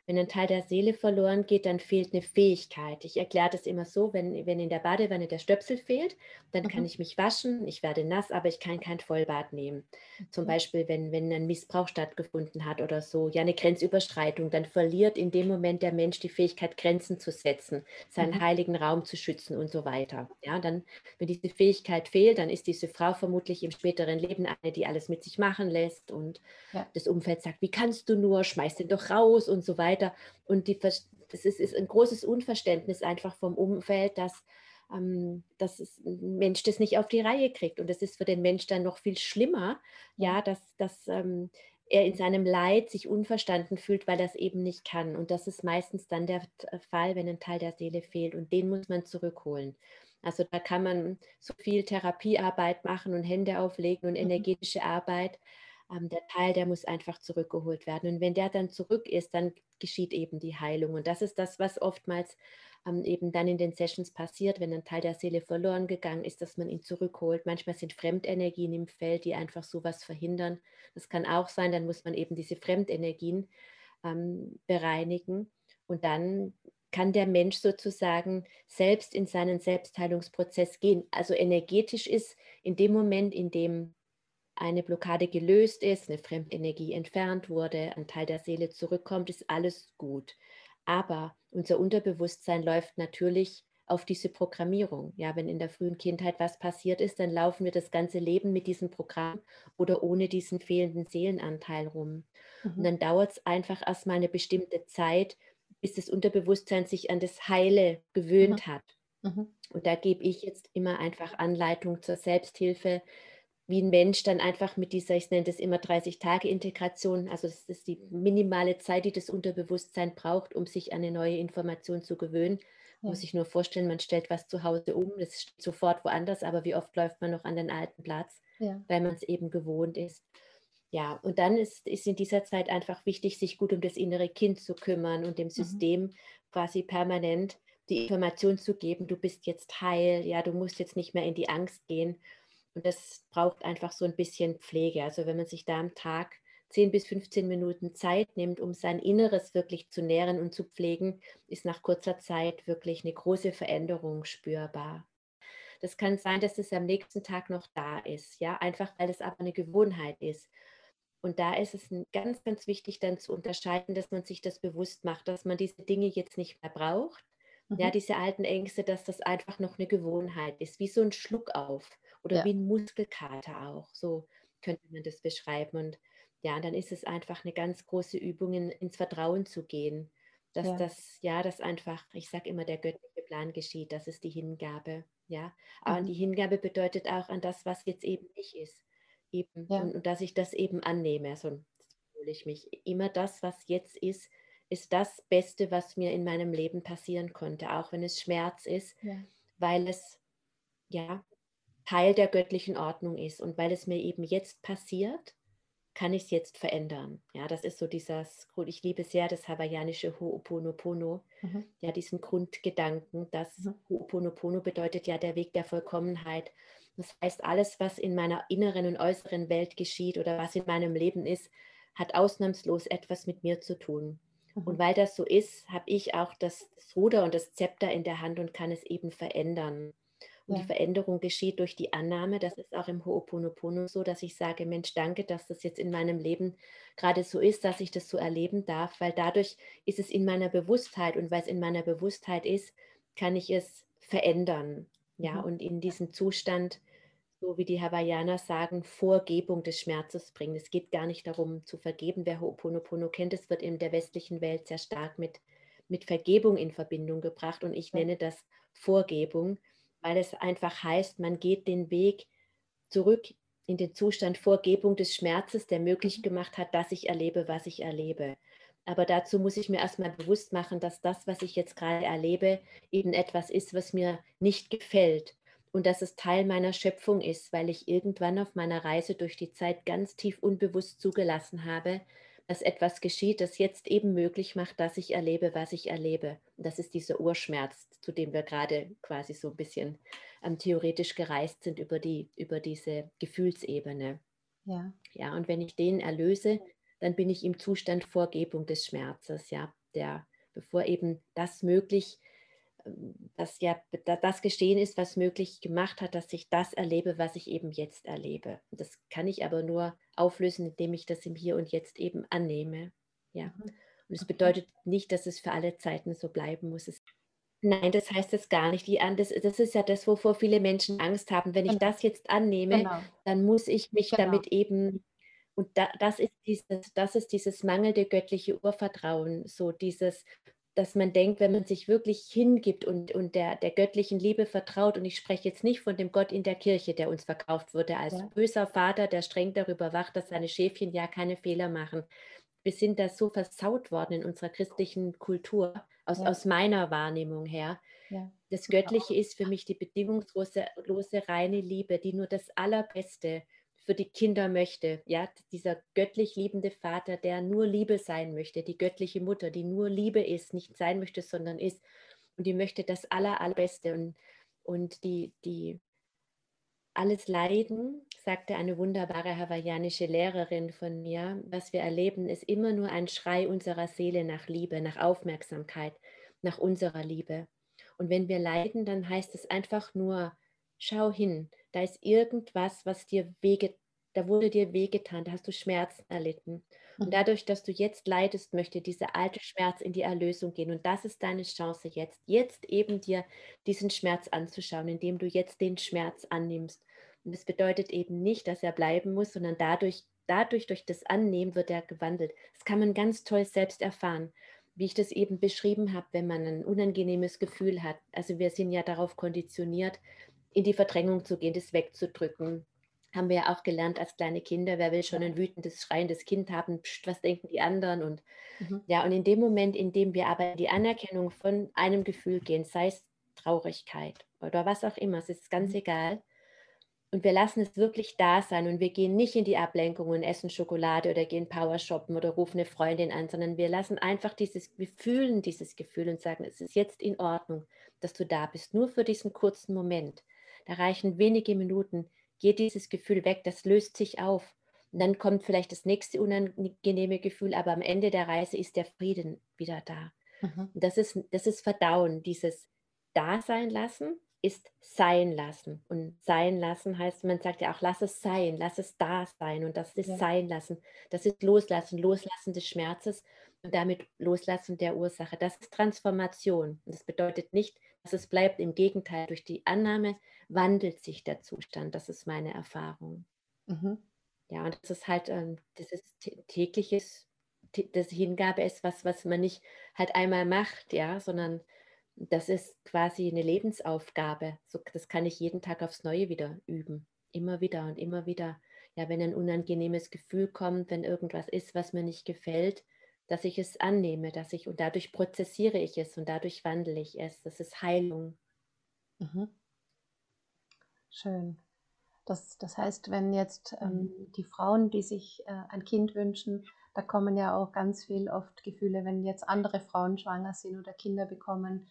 wenn ein Teil der Seele verloren geht, dann fehlt eine Fähigkeit. Ich erkläre das immer so, wenn, wenn in der Badewanne der Stöpsel fehlt, dann mhm. kann ich mich waschen, ich werde nass, aber ich kann kein Vollbad nehmen. Zum Beispiel, wenn, wenn ein Missbrauch stattgefunden hat oder so, ja, eine Grenzüberschreitung, dann verliert in dem Moment der Mensch die Fähigkeit, Grenzen zu setzen, seinen mhm. heiligen Raum zu schützen und so weiter. Ja, dann, wenn diese Fähigkeit fehlt, dann ist diese Frau vermutlich im späteren Leben eine, die alles mit sich machen lässt und ja. das Umfeld sagt, wie kannst du nur, schmeiß den doch raus und so weiter weiter. Und die, das ist, ist ein großes Unverständnis einfach vom Umfeld, dass, ähm, dass ein Mensch das nicht auf die Reihe kriegt. Und das ist für den Mensch dann noch viel schlimmer, ja, dass, dass ähm, er in seinem Leid sich unverstanden fühlt, weil er es eben nicht kann. Und das ist meistens dann der Fall, wenn ein Teil der Seele fehlt. Und den muss man zurückholen. Also da kann man so viel Therapiearbeit machen und Hände auflegen und mhm. energetische Arbeit ähm, der Teil, der muss einfach zurückgeholt werden. Und wenn der dann zurück ist, dann geschieht eben die Heilung. Und das ist das, was oftmals ähm, eben dann in den Sessions passiert, wenn ein Teil der Seele verloren gegangen ist, dass man ihn zurückholt. Manchmal sind Fremdenergien im Feld, die einfach sowas verhindern. Das kann auch sein, dann muss man eben diese Fremdenergien ähm, bereinigen. Und dann kann der Mensch sozusagen selbst in seinen Selbstheilungsprozess gehen. Also energetisch ist in dem Moment, in dem eine Blockade gelöst ist, eine Fremdenergie entfernt wurde, ein Teil der Seele zurückkommt, ist alles gut. Aber unser Unterbewusstsein läuft natürlich auf diese Programmierung. Ja, wenn in der frühen Kindheit was passiert ist, dann laufen wir das ganze Leben mit diesem Programm oder ohne diesen fehlenden Seelenanteil rum. Mhm. Und dann dauert es einfach erstmal eine bestimmte Zeit, bis das Unterbewusstsein sich an das Heile gewöhnt mhm. hat. Mhm. Und da gebe ich jetzt immer einfach Anleitung zur Selbsthilfe, wie ein Mensch dann einfach mit dieser, ich nenne das immer 30-Tage-Integration, also das ist die minimale Zeit, die das Unterbewusstsein braucht, um sich an eine neue Information zu gewöhnen. Ja. Muss ich nur vorstellen, man stellt was zu Hause um, das steht sofort woanders, aber wie oft läuft man noch an den alten Platz, ja. weil man es eben gewohnt ist. Ja, und dann ist, ist in dieser Zeit einfach wichtig, sich gut um das innere Kind zu kümmern und dem mhm. System mhm. quasi permanent die Information zu geben, du bist jetzt heil, ja, du musst jetzt nicht mehr in die Angst gehen. Und das braucht einfach so ein bisschen Pflege. Also wenn man sich da am Tag 10 bis 15 Minuten Zeit nimmt, um sein Inneres wirklich zu nähren und zu pflegen, ist nach kurzer Zeit wirklich eine große Veränderung spürbar. Das kann sein, dass es am nächsten Tag noch da ist, ja, einfach weil es aber eine Gewohnheit ist. Und da ist es ganz, ganz wichtig, dann zu unterscheiden, dass man sich das bewusst macht, dass man diese Dinge jetzt nicht mehr braucht. Mhm. Ja, diese alten Ängste, dass das einfach noch eine Gewohnheit ist, wie so ein Schluck auf oder ja. wie ein Muskelkater auch. So könnte man das beschreiben. Und ja, dann ist es einfach eine ganz große Übung, in, ins Vertrauen zu gehen. Dass ja. das, ja, das einfach, ich sage immer, der göttliche Plan geschieht, das ist die Hingabe. Ja, aber mhm. die Hingabe bedeutet auch an das, was jetzt eben nicht ist. Eben, ja. und, und, dass ich das eben annehme. Also fühle ich mich. Immer das, was jetzt ist, ist das Beste, was mir in meinem Leben passieren konnte, auch wenn es Schmerz ist, ja. weil es ja Teil der göttlichen Ordnung ist. Und weil es mir eben jetzt passiert, kann ich es jetzt verändern? Ja, das ist so dieses, ich liebe sehr das hawaiianische Ho'oponopono, mhm. ja, diesen Grundgedanken, dass mhm. Ho'oponopono bedeutet ja der Weg der Vollkommenheit. Das heißt, alles, was in meiner inneren und äußeren Welt geschieht oder was in meinem Leben ist, hat ausnahmslos etwas mit mir zu tun. Mhm. Und weil das so ist, habe ich auch das, das Ruder und das Zepter in der Hand und kann es eben verändern. Und ja. die Veränderung geschieht durch die Annahme. Das ist auch im Ho'oponopono so, dass ich sage, Mensch, danke, dass das jetzt in meinem Leben gerade so ist, dass ich das so erleben darf, weil dadurch ist es in meiner Bewusstheit und weil es in meiner Bewusstheit ist, kann ich es verändern. Ja, mhm. und in diesen Zustand, so wie die Hawaiianer sagen, Vorgebung des Schmerzes bringen. Es geht gar nicht darum zu vergeben. Wer Ho'oponopono kennt, es wird in der westlichen Welt sehr stark mit, mit Vergebung in Verbindung gebracht und ich nenne das Vorgebung weil es einfach heißt, man geht den Weg zurück in den Zustand Vorgebung des Schmerzes, der möglich mhm. gemacht hat, dass ich erlebe, was ich erlebe. Aber dazu muss ich mir erstmal bewusst machen, dass das, was ich jetzt gerade erlebe, eben etwas ist, was mir nicht gefällt und dass es Teil meiner Schöpfung ist, weil ich irgendwann auf meiner Reise durch die Zeit ganz tief unbewusst zugelassen habe, dass etwas geschieht, das jetzt eben möglich macht, dass ich erlebe, was ich erlebe. Und das ist dieser Urschmerz, zu dem wir gerade quasi so ein bisschen ähm, theoretisch gereist sind über, die, über diese Gefühlsebene. Ja. ja, und wenn ich den erlöse, dann bin ich im Zustand Vorgebung des Schmerzes, ja, der, bevor eben das möglich ist, dass ja das Geschehen ist, was möglich gemacht hat, dass ich das erlebe, was ich eben jetzt erlebe. Das kann ich aber nur auflösen, indem ich das im Hier und Jetzt eben annehme. Ja. Mhm. Und es bedeutet nicht, dass es für alle Zeiten so bleiben muss. Es, nein, das heißt es gar nicht. Die, das, das ist ja das, wovor viele Menschen Angst haben. Wenn ich genau. das jetzt annehme, genau. dann muss ich mich genau. damit eben und da, das, ist dieses, das ist dieses mangelnde göttliche Urvertrauen, so dieses, dass man denkt, wenn man sich wirklich hingibt und, und der, der göttlichen Liebe vertraut, und ich spreche jetzt nicht von dem Gott in der Kirche, der uns verkauft wurde, als ja. böser Vater, der streng darüber wacht, dass seine Schäfchen ja keine Fehler machen. Wir sind da so versaut worden in unserer christlichen Kultur, aus, ja. aus meiner Wahrnehmung her. Ja. Das Göttliche ist für mich die bedingungslose reine Liebe, die nur das Allerbeste für die Kinder möchte. Ja, dieser göttlich liebende Vater, der nur Liebe sein möchte, die göttliche Mutter, die nur Liebe ist, nicht sein möchte, sondern ist. Und die möchte das Aller, Allerbeste. Und, und die, die alles Leiden, sagte eine wunderbare hawaiianische Lehrerin von mir, was wir erleben, ist immer nur ein Schrei unserer Seele nach Liebe, nach Aufmerksamkeit, nach unserer Liebe. Und wenn wir leiden, dann heißt es einfach nur, schau hin, da ist irgendwas, was dir wehgetan, da wurde dir wehgetan, da hast du Schmerzen erlitten. Und mhm. dadurch, dass du jetzt leidest, möchte dieser alte Schmerz in die Erlösung gehen. Und das ist deine Chance jetzt, jetzt eben dir diesen Schmerz anzuschauen, indem du jetzt den Schmerz annimmst. Und das bedeutet eben nicht, dass er bleiben muss, sondern dadurch, dadurch, durch das Annehmen wird er gewandelt. Das kann man ganz toll selbst erfahren wie ich das eben beschrieben habe, wenn man ein unangenehmes Gefühl hat. Also wir sind ja darauf konditioniert, in die Verdrängung zu gehen, das wegzudrücken. Haben wir ja auch gelernt als kleine Kinder, wer will schon ein wütendes, schreiendes Kind haben, Psst, was denken die anderen? Und mhm. ja, und in dem Moment, in dem wir aber die Anerkennung von einem Gefühl gehen, sei es Traurigkeit oder was auch immer, es ist ganz mhm. egal. Und wir lassen es wirklich da sein und wir gehen nicht in die Ablenkung und essen Schokolade oder gehen Power shoppen oder rufen eine Freundin an, sondern wir lassen einfach dieses, wir fühlen dieses Gefühl und sagen, es ist jetzt in Ordnung, dass du da bist, nur für diesen kurzen Moment. Da reichen wenige Minuten, geht dieses Gefühl weg, das löst sich auf. Und dann kommt vielleicht das nächste unangenehme Gefühl, aber am Ende der Reise ist der Frieden wieder da. Mhm. Das, ist, das ist Verdauen, dieses Dasein lassen ist sein lassen. Und sein lassen heißt, man sagt ja auch, lass es sein, lass es da sein. Und das ist ja. sein lassen. Das ist loslassen, loslassen des Schmerzes und damit loslassen der Ursache. Das ist Transformation. Und das bedeutet nicht, es bleibt. Im Gegenteil, durch die Annahme wandelt sich der Zustand. Das ist meine Erfahrung. Mhm. Ja, und das ist halt ähm, das ist tägliches, das Hingabe ist was, was man nicht halt einmal macht, ja, sondern das ist quasi eine Lebensaufgabe. So, das kann ich jeden Tag aufs Neue wieder üben. Immer wieder und immer wieder. Ja, wenn ein unangenehmes Gefühl kommt, wenn irgendwas ist, was mir nicht gefällt, dass ich es annehme, dass ich und dadurch prozessiere ich es und dadurch wandle ich es. Das ist Heilung. Mhm. Schön. Das, das heißt, wenn jetzt ähm, die Frauen, die sich äh, ein Kind wünschen, da kommen ja auch ganz viel oft Gefühle, wenn jetzt andere Frauen schwanger sind oder Kinder bekommen,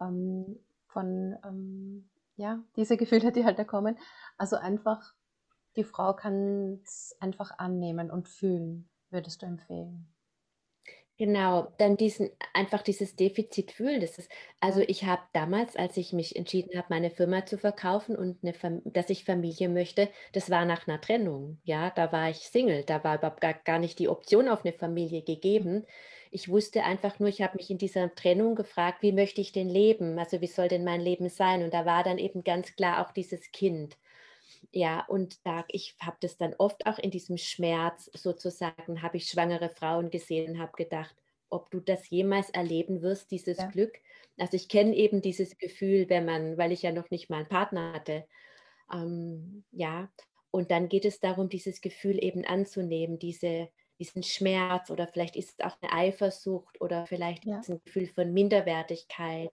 ähm, von, ähm, ja, diese Gefühle, die halt da kommen. Also einfach, die Frau kann es einfach annehmen und fühlen, würdest du empfehlen. Genau, dann diesen einfach dieses Defizit fühlen. Das ist also, Ja, ich habe damals, als ich mich entschieden habe, meine Firma zu verkaufen und 'ne Fam dass ich Familie möchte, das war nach einer Trennung, ja? Da war ich Single, da war überhaupt gar gar nicht die Option auf eine Familie gegeben. Ich wusste einfach nur ich habe mich in dieser Trennung gefragt: „Wie möchte ich denn leben? Also, wie soll denn mein Leben sein?“ Und da war dann eben ganz klar auch dieses Kind. Ja, und da ich habe das dann oft auch in diesem Schmerz sozusagen habe ich schwangere Frauen gesehen habe gedacht: „Ob du das jemals erleben wirst, dieses ja, Glück?“ Also, ich kenne eben dieses Gefühl, wenn man weil ich ja noch nicht mal 'n Partner hatte. Ähm, ja, und dann geht es darum, dieses Gefühl eben anzunehmen, diese diesen Schmerz oder vielleicht ist es auch 'ne Eifersucht oder vielleicht ist ja, es 'n Gefühl von Minderwertigkeit.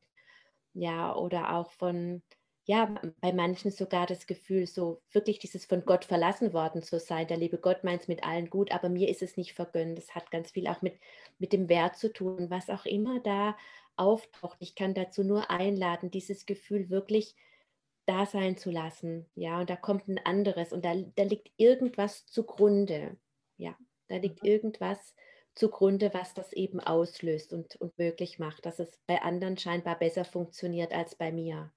Ja, oder auch von ja, bei manchen sogar das Gefühl, so wirklich dieses von Gott verlassen worden zu sein. Der liebe Gott meint es mit allen gut, aber mir ist es nicht vergönnt. Das hat ganz viel auch mit mit dem Wert zu tun, was auch immer da auftaucht. Ich kann dazu nur einladen, dieses Gefühl wirklich da sein zu lassen. Ja, und da kommt ein anderes und da da liegt irgendwas zugrunde. Ja, da liegt mhm, irgendwas zugrunde, was das eben auslöst und und möglich macht, dass es bei anderen scheinbar besser funktioniert als bei mir.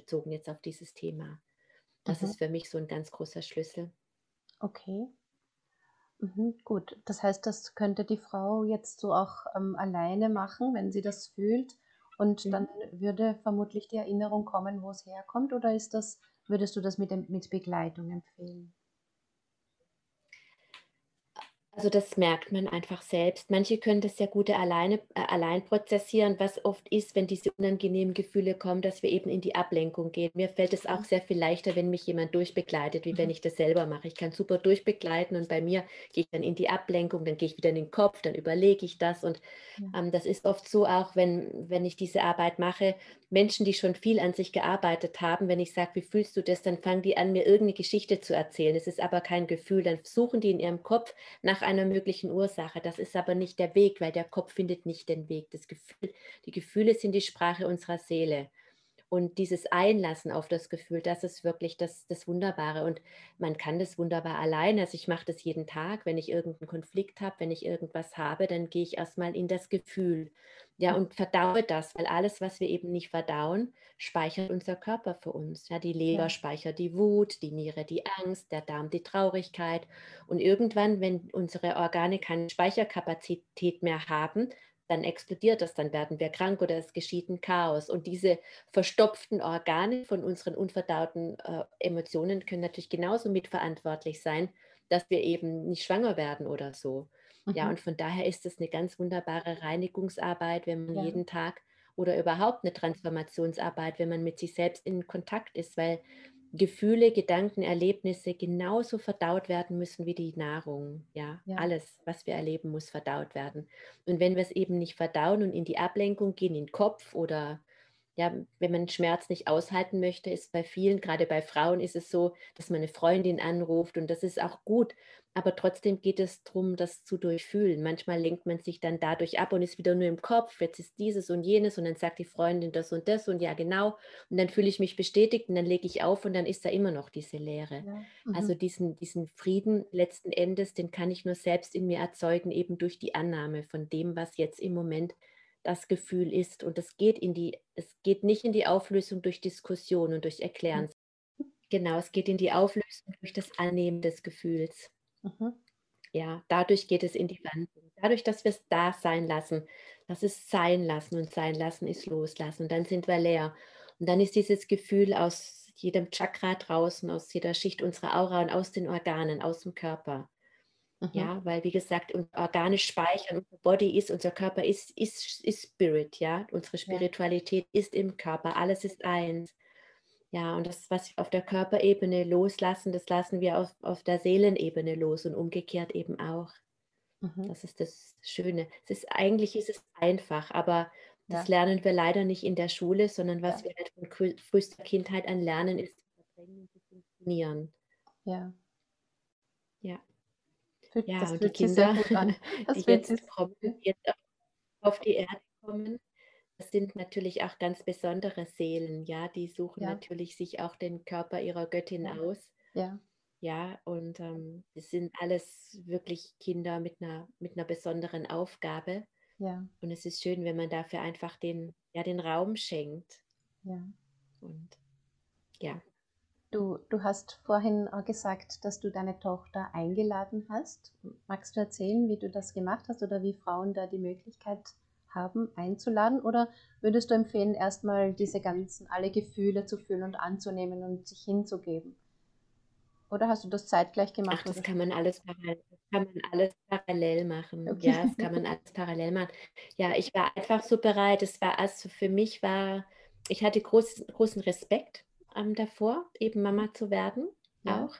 Bezogen jetzt auf dieses Thema. Das mhm, ist für mich so ein ganz großer Schlüssel. okay. Mhm, gut. Das heißt, das könnte die Frau jetzt so auch ähm, alleine machen, wenn sie das fühlt. Und dann Mhm. würde vermutlich die Erinnerung kommen, wo es herkommt, oder ist das, würdest du das mit mit Begleitung empfehlen? Also, das merkt man einfach selbst. Manche können das sehr gut alleine äh, allein prozessieren, was oft ist, wenn diese unangenehmen Gefühle kommen, dass wir eben in die Ablenkung gehen. Mir fällt es auch Mhm. sehr viel leichter, wenn mich jemand durchbegleitet, wie wenn Mhm. ich das selber mache. Ich kann super durchbegleiten und bei mir gehe ich dann in die Ablenkung, dann gehe ich wieder in den Kopf, dann überlege ich das und ähm, das ist oft so auch, wenn wenn ich diese Arbeit mache, Menschen, die schon viel an sich gearbeitet haben, wenn ich sage: „Wie fühlst du das?“, dann fangen die an, mir irgendeine Geschichte zu erzählen. Es ist aber kein Gefühl. Dann suchen die in ihrem Kopf nach einer möglichen Ursache. Das ist aber nicht der Weg, weil der Kopf findet nicht den Weg. Das Gefühl die Gefühle sind die Sprache unserer Seele. Und dieses Einlassen auf das Gefühl, das ist wirklich das das Wunderbare. Und man kann das wunderbar allein. Also, ich mache das jeden Tag, wenn ich irgendeinen Konflikt habe, wenn ich irgendwas habe, dann gehe ich erst mal in das Gefühl, ja, und verdaue das, weil alles, was wir eben nicht verdauen, speichert unser Körper für uns. Ja, die Leber ja, speichert die Wut, die Niere die Angst, der Darm die Traurigkeit. Und irgendwann, wenn unsere Organe keine Speicherkapazität mehr haben, dann explodiert das, dann werden wir krank oder es geschieht ein Chaos. Und diese verstopften Organe von unseren unverdauten äh, Emotionen können natürlich genauso mitverantwortlich sein, dass wir eben nicht schwanger werden oder so. Ja, mhm. und von daher ist es eine ganz wunderbare Reinigungsarbeit, wenn man ja, jeden Tag oder überhaupt eine Transformationsarbeit, wenn man mit sich selbst in Kontakt ist, weil Gefühle, Gedanken, Erlebnisse genauso verdaut werden müssen wie die Nahrung. Ja, ja, alles, was wir erleben, muss verdaut werden. Und wenn wir es eben nicht verdauen und in die Ablenkung gehen, in den Kopf oder ja, wenn man Schmerz nicht aushalten möchte, ist bei vielen, gerade bei Frauen, ist es so, dass man eine Freundin anruft und das ist auch gut. Aber trotzdem geht es darum, das zu durchfühlen. Manchmal lenkt man sich dann dadurch ab und ist wieder nur im Kopf. Jetzt ist dieses und jenes und dann sagt die Freundin das und das und ja, genau. Und dann fühle ich mich bestätigt und dann lege ich auf und dann ist da immer noch diese Leere. ja, Also mhm. diesen, diesen Frieden letzten Endes, den kann ich nur selbst in mir erzeugen, eben durch die Annahme von dem, was jetzt im Moment das Gefühl ist. Und es geht in die, es geht nicht in die Auflösung durch Diskussion und durch Mhm. Erklären. Genau, es geht in die Auflösung durch das Annehmen des Gefühls. Mhm. Ja, dadurch geht es in die Wandlung. Dadurch, dass wir es da sein lassen, das ist sein lassen und sein lassen ist loslassen. Und dann sind wir leer. Und dann ist dieses Gefühl aus jedem Chakra draußen, aus jeder Schicht unserer Aura und aus den Organen, aus dem Körper. Mhm. Ja, weil wie gesagt, Organe speichern, unser Body ist, unser Körper ist, ist, ist Spirit, ja. Unsere ja, Spiritualität ist im Körper, alles ist eins. Ja, und das, was wir auf der Körperebene loslassen, das lassen wir auf, auf der Seelenebene los und umgekehrt eben auch. mhm. Das ist das Schöne. Es ist eigentlich ist es einfach, aber das ja, lernen wir leider nicht in der Schule, sondern was ja, wir halt von frü- frühester Kindheit an lernen, ist zu anstrengen und zu funktionieren. Ja. Ja. Fühlt, ja, das und fühlt die sich sehr Kinder, gut an. [laughs] Das die jetzt jetzt auf die Erde kommen, das sind natürlich auch ganz besondere Seelen, ja, die suchen ja, natürlich sich auch den Körper ihrer Göttin aus. ja, Ja, und ähm, das sind alles wirklich Kinder mit einer, mit einer besonderen Aufgabe. ja, Und es ist schön, wenn man dafür einfach den, ja, den Raum schenkt. ja. Und ja, Du, du hast vorhin auch gesagt, dass du deine Tochter eingeladen hast. Magst du erzählen, wie du das gemacht hast oder wie Frauen da die Möglichkeit haben, einzuladen? Oder würdest du empfehlen, erstmal diese ganzen, alle Gefühle zu fühlen und anzunehmen und sich hinzugeben? Oder hast du das zeitgleich ach, gemacht? das Oder? kann man alles parallel, das kann man alles parallel machen. Okay. Ja, das kann man alles parallel machen. Ja, ich war einfach so bereit. Es war also für mich war, ich hatte groß, großen Respekt ähm, davor, eben Mama zu werden, Ja, auch.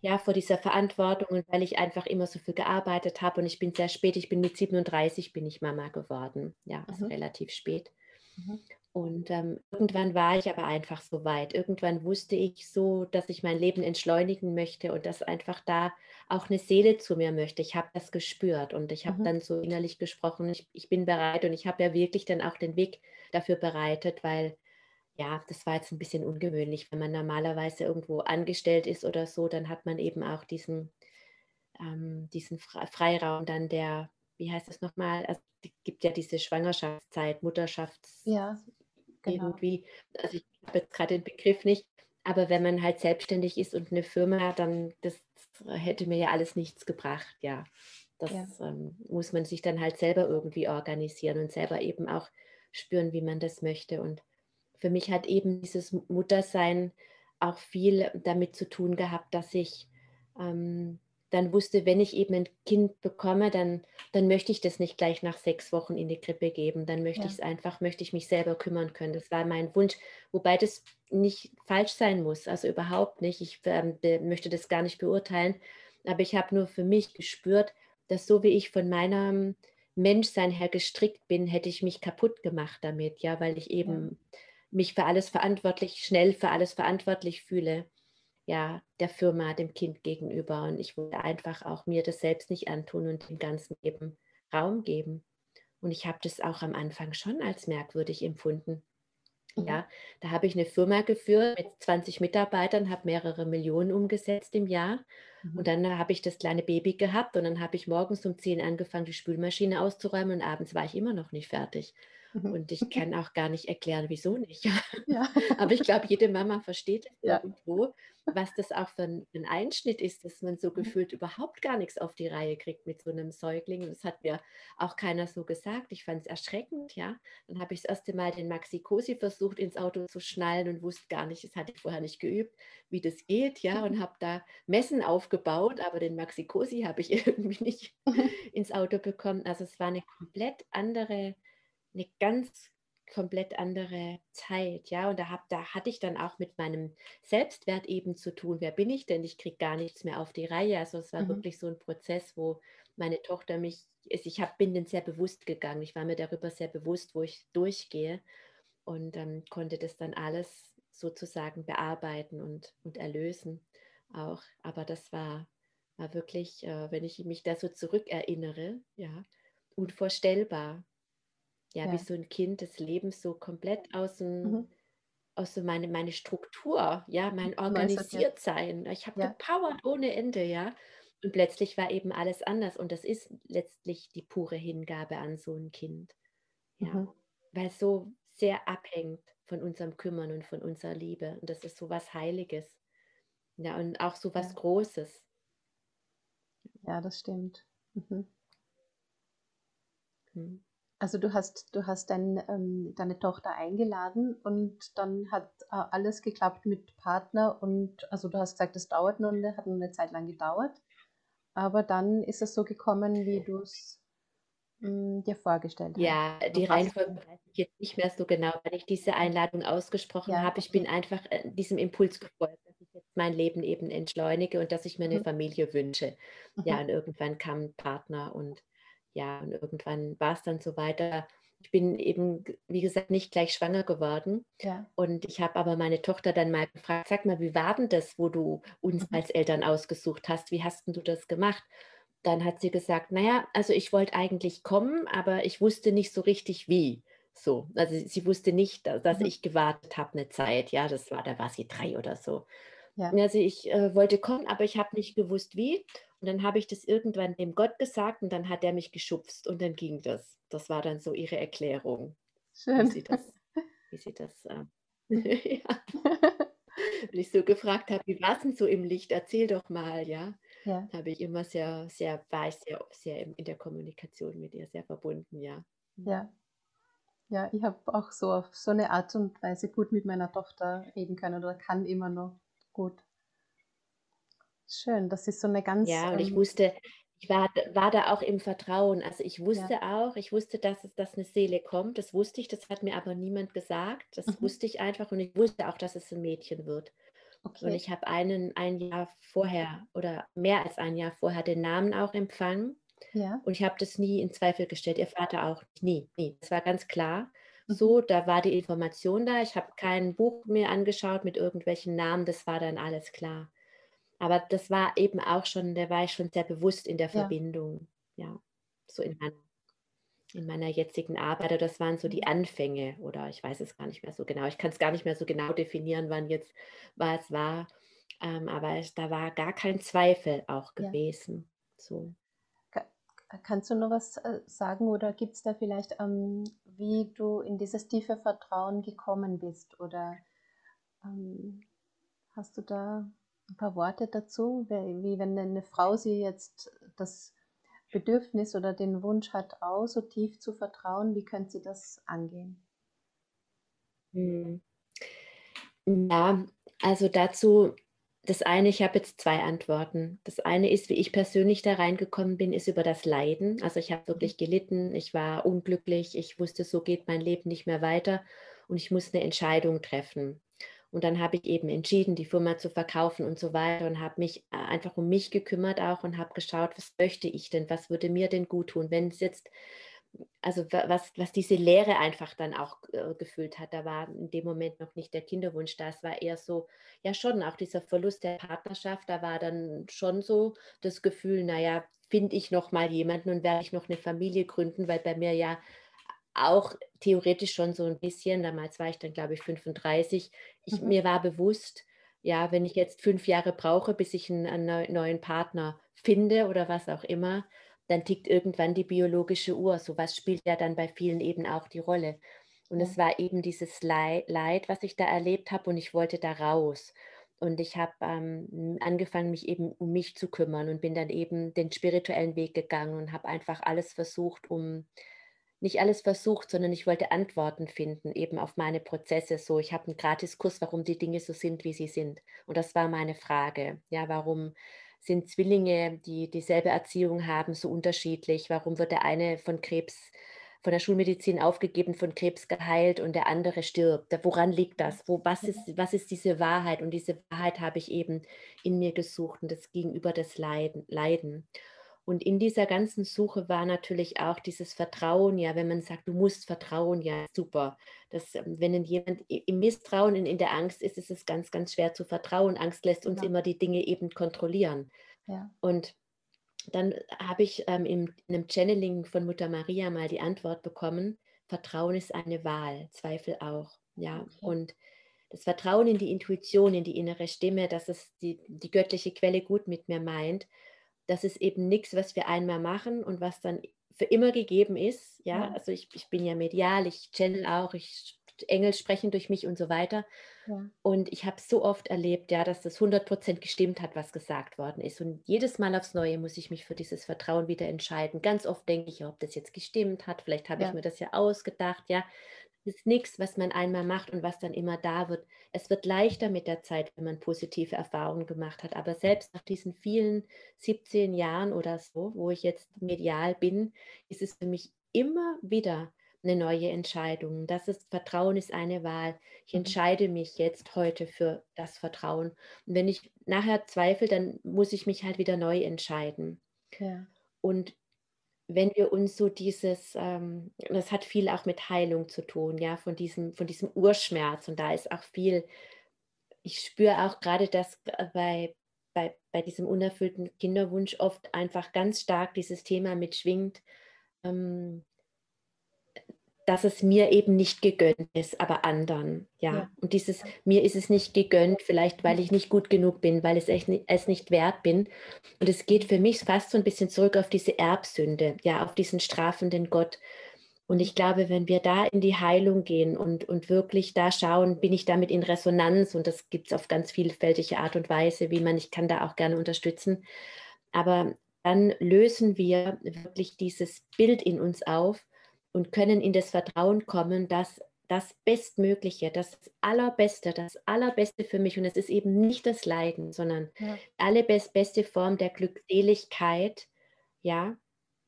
Ja, vor dieser Verantwortung und weil ich einfach immer so viel gearbeitet habe und ich bin sehr spät, ich bin mit 37 bin ich Mama geworden. Ja, also mhm, relativ spät. mhm, Und ähm, irgendwann war ich aber einfach so weit. Irgendwann wusste ich so, dass ich mein Leben entschleunigen möchte und dass einfach da auch eine Seele zu mir möchte. Ich habe das gespürt und ich habe mhm, dann so innerlich gesprochen, ich, ich bin bereit und ich habe ja wirklich dann auch den Weg dafür bereitet, weil ja, das war jetzt ein bisschen ungewöhnlich. Wenn man normalerweise irgendwo angestellt ist oder so, dann hat man eben auch diesen, ähm, diesen Fre- Freiraum dann der, wie heißt das nochmal? Also, es gibt ja diese Schwangerschaftszeit, Mutterschafts ja, genau. irgendwie, also ich habe jetzt gerade den Begriff nicht, aber wenn man halt selbstständig ist und eine Firma hat, dann das hätte mir ja alles nichts gebracht, ja. Das Ja, ähm, muss man sich dann halt selber irgendwie organisieren und selber eben auch spüren, wie man das möchte. Und für mich hat eben dieses Muttersein auch viel damit zu tun gehabt, dass ich ähm, dann wusste, wenn ich eben ein Kind bekomme, dann, dann möchte ich das nicht gleich nach sechs Wochen in die Krippe geben. Dann möchte ich ja, es einfach, möchte ich mich selber kümmern können. Das war mein Wunsch, wobei das nicht falsch sein muss, also überhaupt nicht. Ich ähm, möchte das gar nicht beurteilen, aber ich habe nur für mich gespürt, dass so wie ich von meinem Menschsein her gestrickt bin, hätte ich mich kaputt gemacht damit, ja, weil ich ja, eben mich für alles verantwortlich, schnell für alles verantwortlich fühle ja, der Firma, dem Kind gegenüber. Und ich wollte einfach auch mir das selbst nicht antun und dem Ganzen eben Raum geben. Und ich habe das auch am Anfang schon als merkwürdig empfunden. mhm, Ja, da habe ich eine Firma geführt mit 20 Mitarbeitern, habe mehrere Millionen umgesetzt im Jahr. mhm, Und dann habe ich das kleine Baby gehabt und dann habe ich morgens um 10 angefangen, die Spülmaschine auszuräumen und abends war ich immer noch nicht fertig. Mhm. Und ich kann auch gar nicht erklären, wieso nicht. [laughs] Ja, [laughs] Aber ich glaube, jede Mama versteht ja, irgendwo, was das auch für ein, ein Einschnitt ist, dass man so mhm, gefühlt überhaupt gar nichts auf die Reihe kriegt mit so einem Säugling. Und das hat mir auch keiner so gesagt. Ich fand es erschreckend, ja. Dann habe ich das erste Mal den Maxi Cosi versucht, ins Auto zu schnallen und wusste gar nicht, das hatte ich vorher nicht geübt, wie das geht, ja. Und [laughs] habe da Messen aufgebaut, aber den Maxi Cosi habe ich irgendwie nicht ins Auto bekommen. Also es war eine komplett andere, eine ganz komplett andere Zeit, ja. Und da, hab, da hatte ich dann auch mit meinem Selbstwert eben zu tun. Wer bin ich denn? Ich kriege gar nichts mehr auf die Reihe. Also es war mhm, wirklich so ein Prozess, wo meine Tochter mich, also ich hab, bin den sehr bewusst gegangen. Ich war mir darüber sehr bewusst, wo ich durchgehe und ähm, konnte das dann alles sozusagen bearbeiten und, und erlösen auch. Aber das war, war wirklich, äh, wenn ich mich da so zurückerinnere, ja, unvorstellbar. Ja, wie ja, so ein Kind des Lebens so komplett aus dem, mhm. aus so meine, meine Struktur, ja, mein. Organisiertsein. Ich habe Ja, gepowert ohne Ende, ja. Und plötzlich war eben alles anders. Und das ist letztlich die pure Hingabe an so ein Kind. Ja, mhm, weil es so sehr abhängt von unserem Kümmern und von unserer Liebe. Und das ist so was Heiliges. Ja, und auch so was ja, Großes. ja, das stimmt. Mhm. Hm. Also du hast, du hast dein, ähm, deine Tochter eingeladen und dann hat äh, alles geklappt mit Partner und also du hast gesagt, es dauert nur, eine- hat nur eine Zeit lang gedauert, aber dann ist es so gekommen, wie du es mm, dir vorgestellt hast. Ja, die Reihenfolge weiß ich jetzt nicht mehr so genau, weil ich diese Einladung ausgesprochen Ja, habe. Ich bin einfach äh, diesem Impuls gefolgt, dass ich jetzt mein Leben eben entschleunige und dass ich mir eine Mhm. Familie wünsche. Ja, Mhm. und irgendwann kam ein Partner und ja, und irgendwann war es dann so weiter. Ich bin eben, wie gesagt, nicht gleich schwanger geworden. Ja. Und ich habe aber meine Tochter dann mal gefragt, sag mal, wie war denn das, wo du uns mhm. als Eltern ausgesucht hast? Wie hast du das gemacht? Dann hat sie gesagt, naja, also ich wollte eigentlich kommen, aber ich wusste nicht so richtig wie. So, also sie wusste nicht, dass mhm. ich gewartet habe eine Zeit. Ja, das war, da war sie drei oder so. Ja. Also ich äh, wollte kommen, aber ich habe nicht gewusst wie. Und dann habe ich das irgendwann dem Gott gesagt und dann hat er mich geschubst und dann ging das. Das war dann so ihre Erklärung. Schön. Wie sie das, wie sie das äh, [laughs] [laughs] ja. Und ich so gefragt habe, wie war es denn so im Licht? Erzähl doch mal, ja. Ja. habe ich immer sehr, sehr, war ich sehr, sehr in der Kommunikation mit ihr sehr verbunden, ja. Ja. Ja, ich habe auch so auf so eine Art und Weise gut mit meiner Tochter reden können oder kann immer noch gut. Schön, das ist so eine ganz. Ja, und ich ähm, wusste, ich war, war da auch im Vertrauen. Also ich wusste ja. auch, ich wusste, dass es dass eine Seele kommt. Das wusste ich, das hat mir aber niemand gesagt. Das mhm. wusste ich einfach und ich wusste auch, dass es ein Mädchen wird. Okay. Und ich habe einen ein Jahr vorher oder mehr als ein Jahr vorher den Namen auch empfangen. Ja. Und ich habe das nie in Zweifel gestellt. Ihr Vater auch nie, nie. Das war ganz klar. Mhm. So, da war die Information da. Ich habe kein Buch mehr angeschaut mit irgendwelchen Namen. Das war dann alles klar. Aber das war eben auch schon, da war ich schon sehr bewusst in der ja. Verbindung. Ja, so in meiner, in meiner jetzigen Arbeit. Das waren so die mhm. Anfänge oder ich weiß es gar nicht mehr so genau. Ich kann es gar nicht mehr so genau definieren, wann jetzt was war. Ähm, aber da war gar kein Zweifel auch gewesen. Ja. So. Kannst du noch was äh, sagen oder gibt es da vielleicht, ähm, wie du in dieses tiefe Vertrauen gekommen bist? Oder ähm, hast du da ein paar Worte dazu? Wie wenn eine Frau sie jetzt das Bedürfnis oder den Wunsch hat, auch so tief zu vertrauen, wie könnte sie das angehen? Hm. Ja, also dazu das eine, ich habe jetzt zwei Antworten. Das eine ist, wie ich persönlich da reingekommen bin, ist über das Leiden. Also ich habe wirklich gelitten, ich war unglücklich, ich wusste, so geht mein Leben nicht mehr weiter und ich muss eine Entscheidung treffen. Und dann habe ich eben entschieden, die Firma zu verkaufen und so weiter und habe mich äh, einfach um mich gekümmert auch und habe geschaut, was möchte ich denn, was würde mir denn gut tun, wenn es jetzt also was, was diese Leere einfach dann auch äh, gefühlt hat, da war in dem Moment noch nicht der Kinderwunsch da. Es war eher so, ja schon, auch dieser Verlust der Partnerschaft, da war dann schon so das Gefühl, naja, finde ich noch mal jemanden und werde ich noch eine Familie gründen, weil bei mir ja auch theoretisch schon so ein bisschen, damals war ich dann glaube ich 35, ich, mhm. mir war bewusst, ja, wenn ich jetzt fünf Jahre brauche, bis ich einen, einen neuen Partner finde oder was auch immer, dann tickt irgendwann die biologische Uhr. So was spielt ja dann bei vielen eben auch die Rolle. Und ja. es war eben dieses Leid, was ich da erlebt habe und ich wollte da raus. Und ich habe ähm, angefangen, mich eben um mich zu kümmern und bin dann eben den spirituellen Weg gegangen und habe einfach alles versucht, um nicht alles versucht, sondern ich wollte Antworten finden, eben auf meine Prozesse. So, ich habe einen Gratiskurs, warum die Dinge so sind, wie sie sind. Und das war meine Frage. Ja, warum sind Zwillinge, die dieselbe Erziehung haben, so unterschiedlich? Warum wird der eine von Krebs, von der Schulmedizin aufgegeben, von Krebs geheilt und der andere stirbt? Woran liegt das? Wo, was, ist, was ist diese Wahrheit? Und diese Wahrheit habe ich eben in mir gesucht und das gegenüber des Leiden. Leiden. Und in dieser ganzen Suche war natürlich auch dieses Vertrauen, ja, wenn man sagt, du musst vertrauen, ja, super. Das, ähm, wenn jemand im Misstrauen, in, in der Angst ist, ist es ganz, ganz schwer zu vertrauen. Angst lässt uns ja. immer die Dinge eben kontrollieren. Ja. Und dann habe ich ähm, in einem Channeling von Mutter Maria mal die Antwort bekommen, Vertrauen ist eine Wahl, Zweifel auch. Ja, okay. und das Vertrauen in die Intuition, in die innere Stimme, dass es die, die göttliche Quelle gut mit mir meint das ist eben nichts, was wir einmal machen und was dann für immer gegeben ist. Ja, ja. also ich, ich bin ja medial, ich channel auch, ich Engel sprechen durch mich und so weiter. Ja. Und ich habe so oft erlebt, ja, dass das 100% gestimmt hat, was gesagt worden ist. Und jedes Mal aufs Neue muss ich mich für dieses Vertrauen wieder entscheiden. Ganz oft denke ich, ob das jetzt gestimmt hat. Vielleicht habe ja. ich mir das ja ausgedacht. Ja, ist nichts, was man einmal macht und was dann immer da wird. Es wird leichter mit der Zeit, wenn man positive Erfahrungen gemacht hat. Aber selbst nach diesen vielen 17 Jahren oder so, wo ich jetzt medial bin, ist es für mich immer wieder eine neue Entscheidung. Das ist Vertrauen ist eine Wahl. Ich mhm. entscheide mich jetzt heute für das Vertrauen. Und wenn ich nachher zweifle, dann muss ich mich halt wieder neu entscheiden. Ja. Und wenn wir uns so dieses, ähm, das hat viel auch mit Heilung zu tun, ja, von diesem, von diesem Urschmerz. Und da ist auch viel, ich spüre auch gerade, dass bei, bei, bei diesem unerfüllten Kinderwunsch oft einfach ganz stark dieses Thema mitschwingt, ähm, dass es mir eben nicht gegönnt ist, aber anderen. Ja. ja. Und dieses, mir ist es nicht gegönnt, vielleicht weil ich nicht gut genug bin, weil ich es, es nicht wert bin. Und es geht für mich fast so ein bisschen zurück auf diese Erbsünde, ja, auf diesen strafenden Gott. Und ich glaube, wenn wir da in die Heilung gehen und, und wirklich da schauen, bin ich damit in Resonanz und das gibt es auf ganz vielfältige Art und Weise, wie man, ich kann da auch gerne unterstützen. Aber dann lösen wir wirklich dieses Bild in uns auf und können in das Vertrauen kommen, dass das Bestmögliche, das Allerbeste, das Allerbeste für mich, und es ist eben nicht das Leiden, sondern ja. alle beste Form der Glückseligkeit, ja,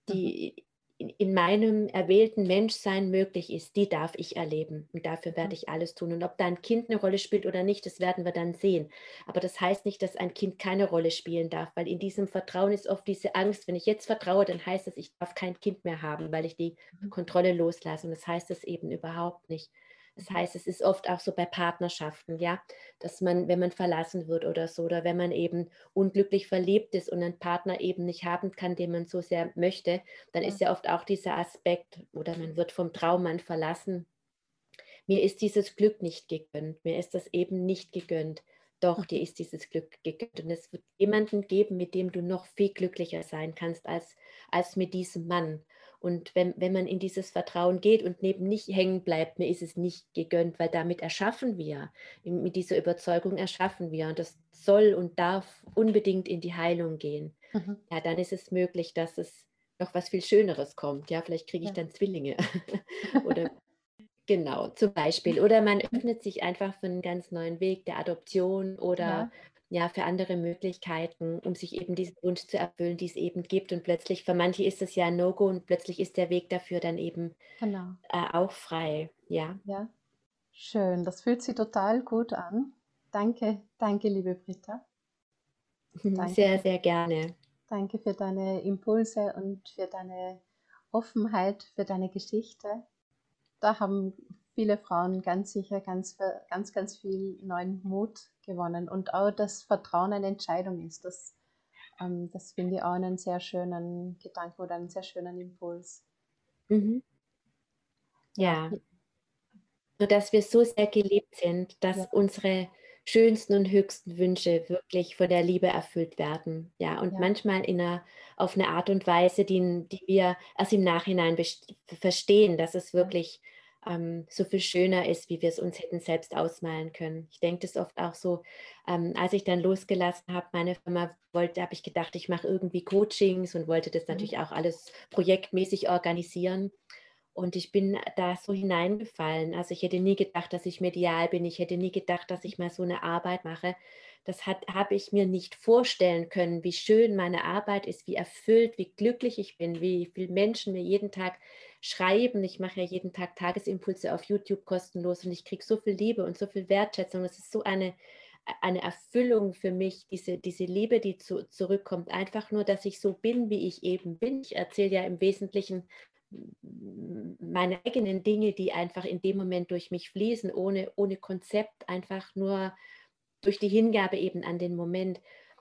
die, mhm in meinem erwählten Menschsein möglich ist, die darf ich erleben. Und dafür werde ich alles tun. Und ob da ein Kind eine Rolle spielt oder nicht, das werden wir dann sehen. Aber das heißt nicht, dass ein Kind keine Rolle spielen darf, weil in diesem Vertrauen ist oft diese Angst, wenn ich jetzt vertraue, dann heißt es, ich darf kein Kind mehr haben, weil ich die mhm. Kontrolle loslasse. Und das heißt es eben überhaupt nicht. Das heißt, es ist oft auch so bei Partnerschaften, ja, dass man, wenn man verlassen wird oder so, oder wenn man eben unglücklich verliebt ist und einen Partner eben nicht haben kann, den man so sehr möchte, dann ist ja oft auch dieser Aspekt, oder man wird vom Traummann verlassen. Mir ist dieses Glück nicht gegönnt, mir ist das eben nicht gegönnt. Doch, dir ist dieses Glück gegönnt. Und es wird jemanden geben, mit dem du noch viel glücklicher sein kannst als, als mit diesem Mann. Und wenn, wenn man in dieses Vertrauen geht und neben nicht hängen bleibt, mir ist es nicht gegönnt, weil damit erschaffen wir, mit dieser Überzeugung erschaffen wir. Und das soll und darf unbedingt in die Heilung gehen. Mhm. Ja, dann ist es möglich, dass es noch was viel Schöneres kommt. Ja, vielleicht kriege ich ja. dann Zwillinge. [laughs] Oder Genau, zum Beispiel. Oder man öffnet sich einfach für einen ganz neuen Weg der Adoption oder ja ja, für andere Möglichkeiten, um sich eben diesen Wunsch zu erfüllen, die es eben gibt. Und plötzlich, für manche ist es ja ein No-Go und plötzlich ist der Weg dafür dann eben genau. äh, auch frei. Ja. ja, schön. Das fühlt sich total gut an. Danke, danke, liebe Britta. [laughs] Danke. Sehr, sehr gerne. Danke für deine Impulse und für deine Offenheit, für deine Geschichte. Da haben viele Frauen ganz sicher ganz, ganz, ganz viel neuen Mut gewonnen und auch das Vertrauen eine Entscheidung ist. Das, ähm, das finde ich auch einen sehr schönen Gedanken oder einen sehr schönen Impuls. Mhm. Ja. So dass wir so sehr geliebt sind, dass ja. unsere schönsten und höchsten Wünsche wirklich von der Liebe erfüllt werden. Ja, und ja. manchmal in einer, auf eine Art und Weise, die, die wir erst im Nachhinein verstehen, dass es wirklich ähm, so viel schöner ist, wie wir es uns hätten selbst ausmalen können. Ich denke das oft auch so, ähm, als ich dann losgelassen habe, meine Firma wollte, habe ich gedacht, ich mache irgendwie Coachings und wollte das mhm. natürlich auch alles projektmäßig organisieren. Und ich bin da so hineingefallen. Also ich hätte nie gedacht, dass ich medial bin. Ich hätte nie gedacht, dass ich mal so eine Arbeit mache. Das habe ich mir nicht vorstellen können, wie schön meine Arbeit ist, wie erfüllt, wie glücklich ich bin, wie viele Menschen mir jeden Tag schreiben. Ich mache ja jeden Tag Tagesimpulse auf YouTube kostenlos und ich kriege so viel Liebe und so viel Wertschätzung. Das ist so eine, eine Erfüllung für mich, diese, diese Liebe, die zu, zurückkommt. Einfach nur, dass ich so bin, wie ich eben bin. Ich erzähle ja im Wesentlichen meine eigenen Dinge, die einfach in dem Moment durch mich fließen, ohne, ohne Konzept, einfach nur durch die Hingabe eben an den Moment.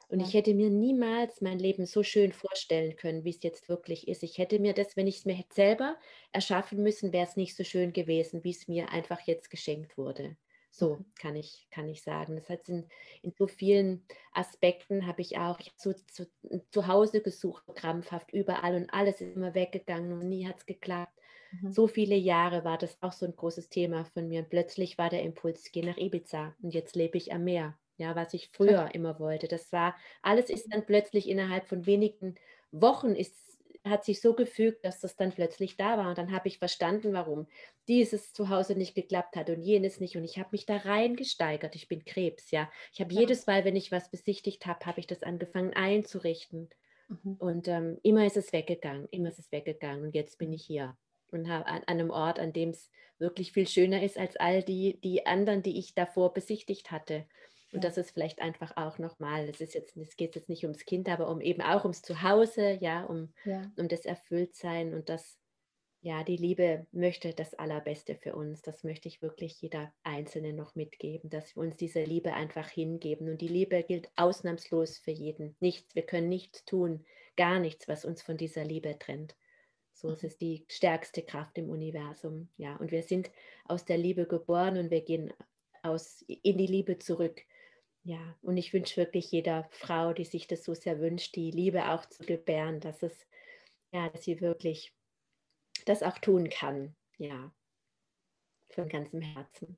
Und ich hätte mir niemals mein Leben so schön vorstellen können, wie es jetzt wirklich ist. Ich hätte mir das, wenn ich es mir hätte selber erschaffen müssen, wäre es nicht so schön gewesen, wie es mir einfach jetzt geschenkt wurde. So mhm. kann ich, kann ich sagen. Das heißt, in, in so vielen Aspekten habe ich auch ich so, zu, zu Hause gesucht, krampfhaft überall und alles ist immer weggegangen und nie hat es geklappt. Mhm. So viele Jahre war das auch so ein großes Thema von mir. Und plötzlich war der Impuls, gehe nach Ibiza und jetzt lebe ich am Meer. Ja, was ich früher immer wollte. Das war, alles ist dann plötzlich innerhalb von wenigen Wochen ist, hat sich so gefügt, dass das dann plötzlich da war. Und dann habe ich verstanden, warum dieses zu Hause nicht geklappt hat und jenes nicht. Und ich habe mich da reingesteigert. Ich bin Krebs, ja. Ich habe ja. jedes Mal, wenn ich was besichtigt habe, habe ich das angefangen einzurichten. Mhm. Und ähm, immer ist es weggegangen, immer ist es weggegangen. Und jetzt bin ich hier und an, an einem Ort, an dem es wirklich viel schöner ist als all die, die anderen, die ich davor besichtigt hatte. Und das ist vielleicht einfach auch nochmal, es ist jetzt, es geht jetzt nicht ums Kind, aber um eben auch ums Zuhause, ja, um, ja. um das Erfülltsein und das, ja, die Liebe möchte das Allerbeste für uns. Das möchte ich wirklich jeder Einzelne noch mitgeben, dass wir uns diese Liebe einfach hingeben. Und die Liebe gilt ausnahmslos für jeden. Nichts, wir können nichts tun, gar nichts, was uns von dieser Liebe trennt. So ist es die stärkste Kraft im Universum. Ja, und wir sind aus der Liebe geboren und wir gehen aus, in die Liebe zurück. Ja, und ich wünsche wirklich jeder Frau, die sich das so sehr wünscht, die Liebe auch zu gebären, dass es, ja, dass sie wirklich das auch tun kann. Ja, von ganzem Herzen.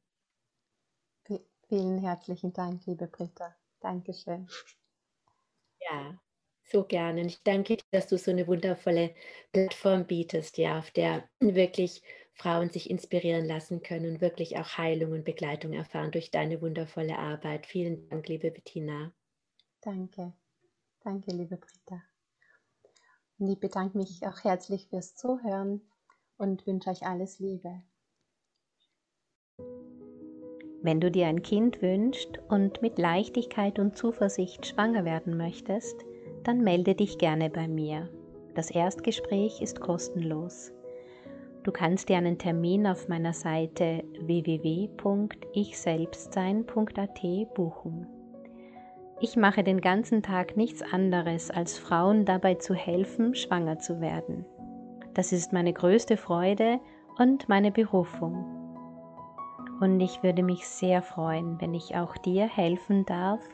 Vielen herzlichen Dank, liebe Britta. Dankeschön. Ja, so gerne. Und ich danke dir, dass du so eine wundervolle Plattform bietest, ja, auf der wirklich Frauen sich inspirieren lassen können und wirklich auch Heilung und Begleitung erfahren durch deine wundervolle Arbeit. Vielen Dank, liebe Bettina. Danke. Danke, liebe Britta. Und ich bedanke mich auch herzlich fürs Zuhören und wünsche euch alles Liebe. Wenn du dir ein Kind wünschst und mit Leichtigkeit und Zuversicht schwanger werden möchtest, dann melde dich gerne bei mir. Das Erstgespräch ist kostenlos. Du kannst dir einen Termin auf meiner Seite www.ichselbstsein.at buchen. Ich mache den ganzen Tag nichts anderes, als Frauen dabei zu helfen, schwanger zu werden. Das ist meine größte Freude und meine Berufung. Und ich würde mich sehr freuen, wenn ich auch dir helfen darf,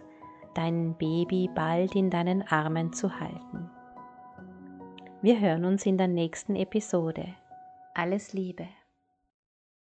dein Baby bald in deinen Armen zu halten. Wir hören uns in der nächsten Episode. Alles Liebe.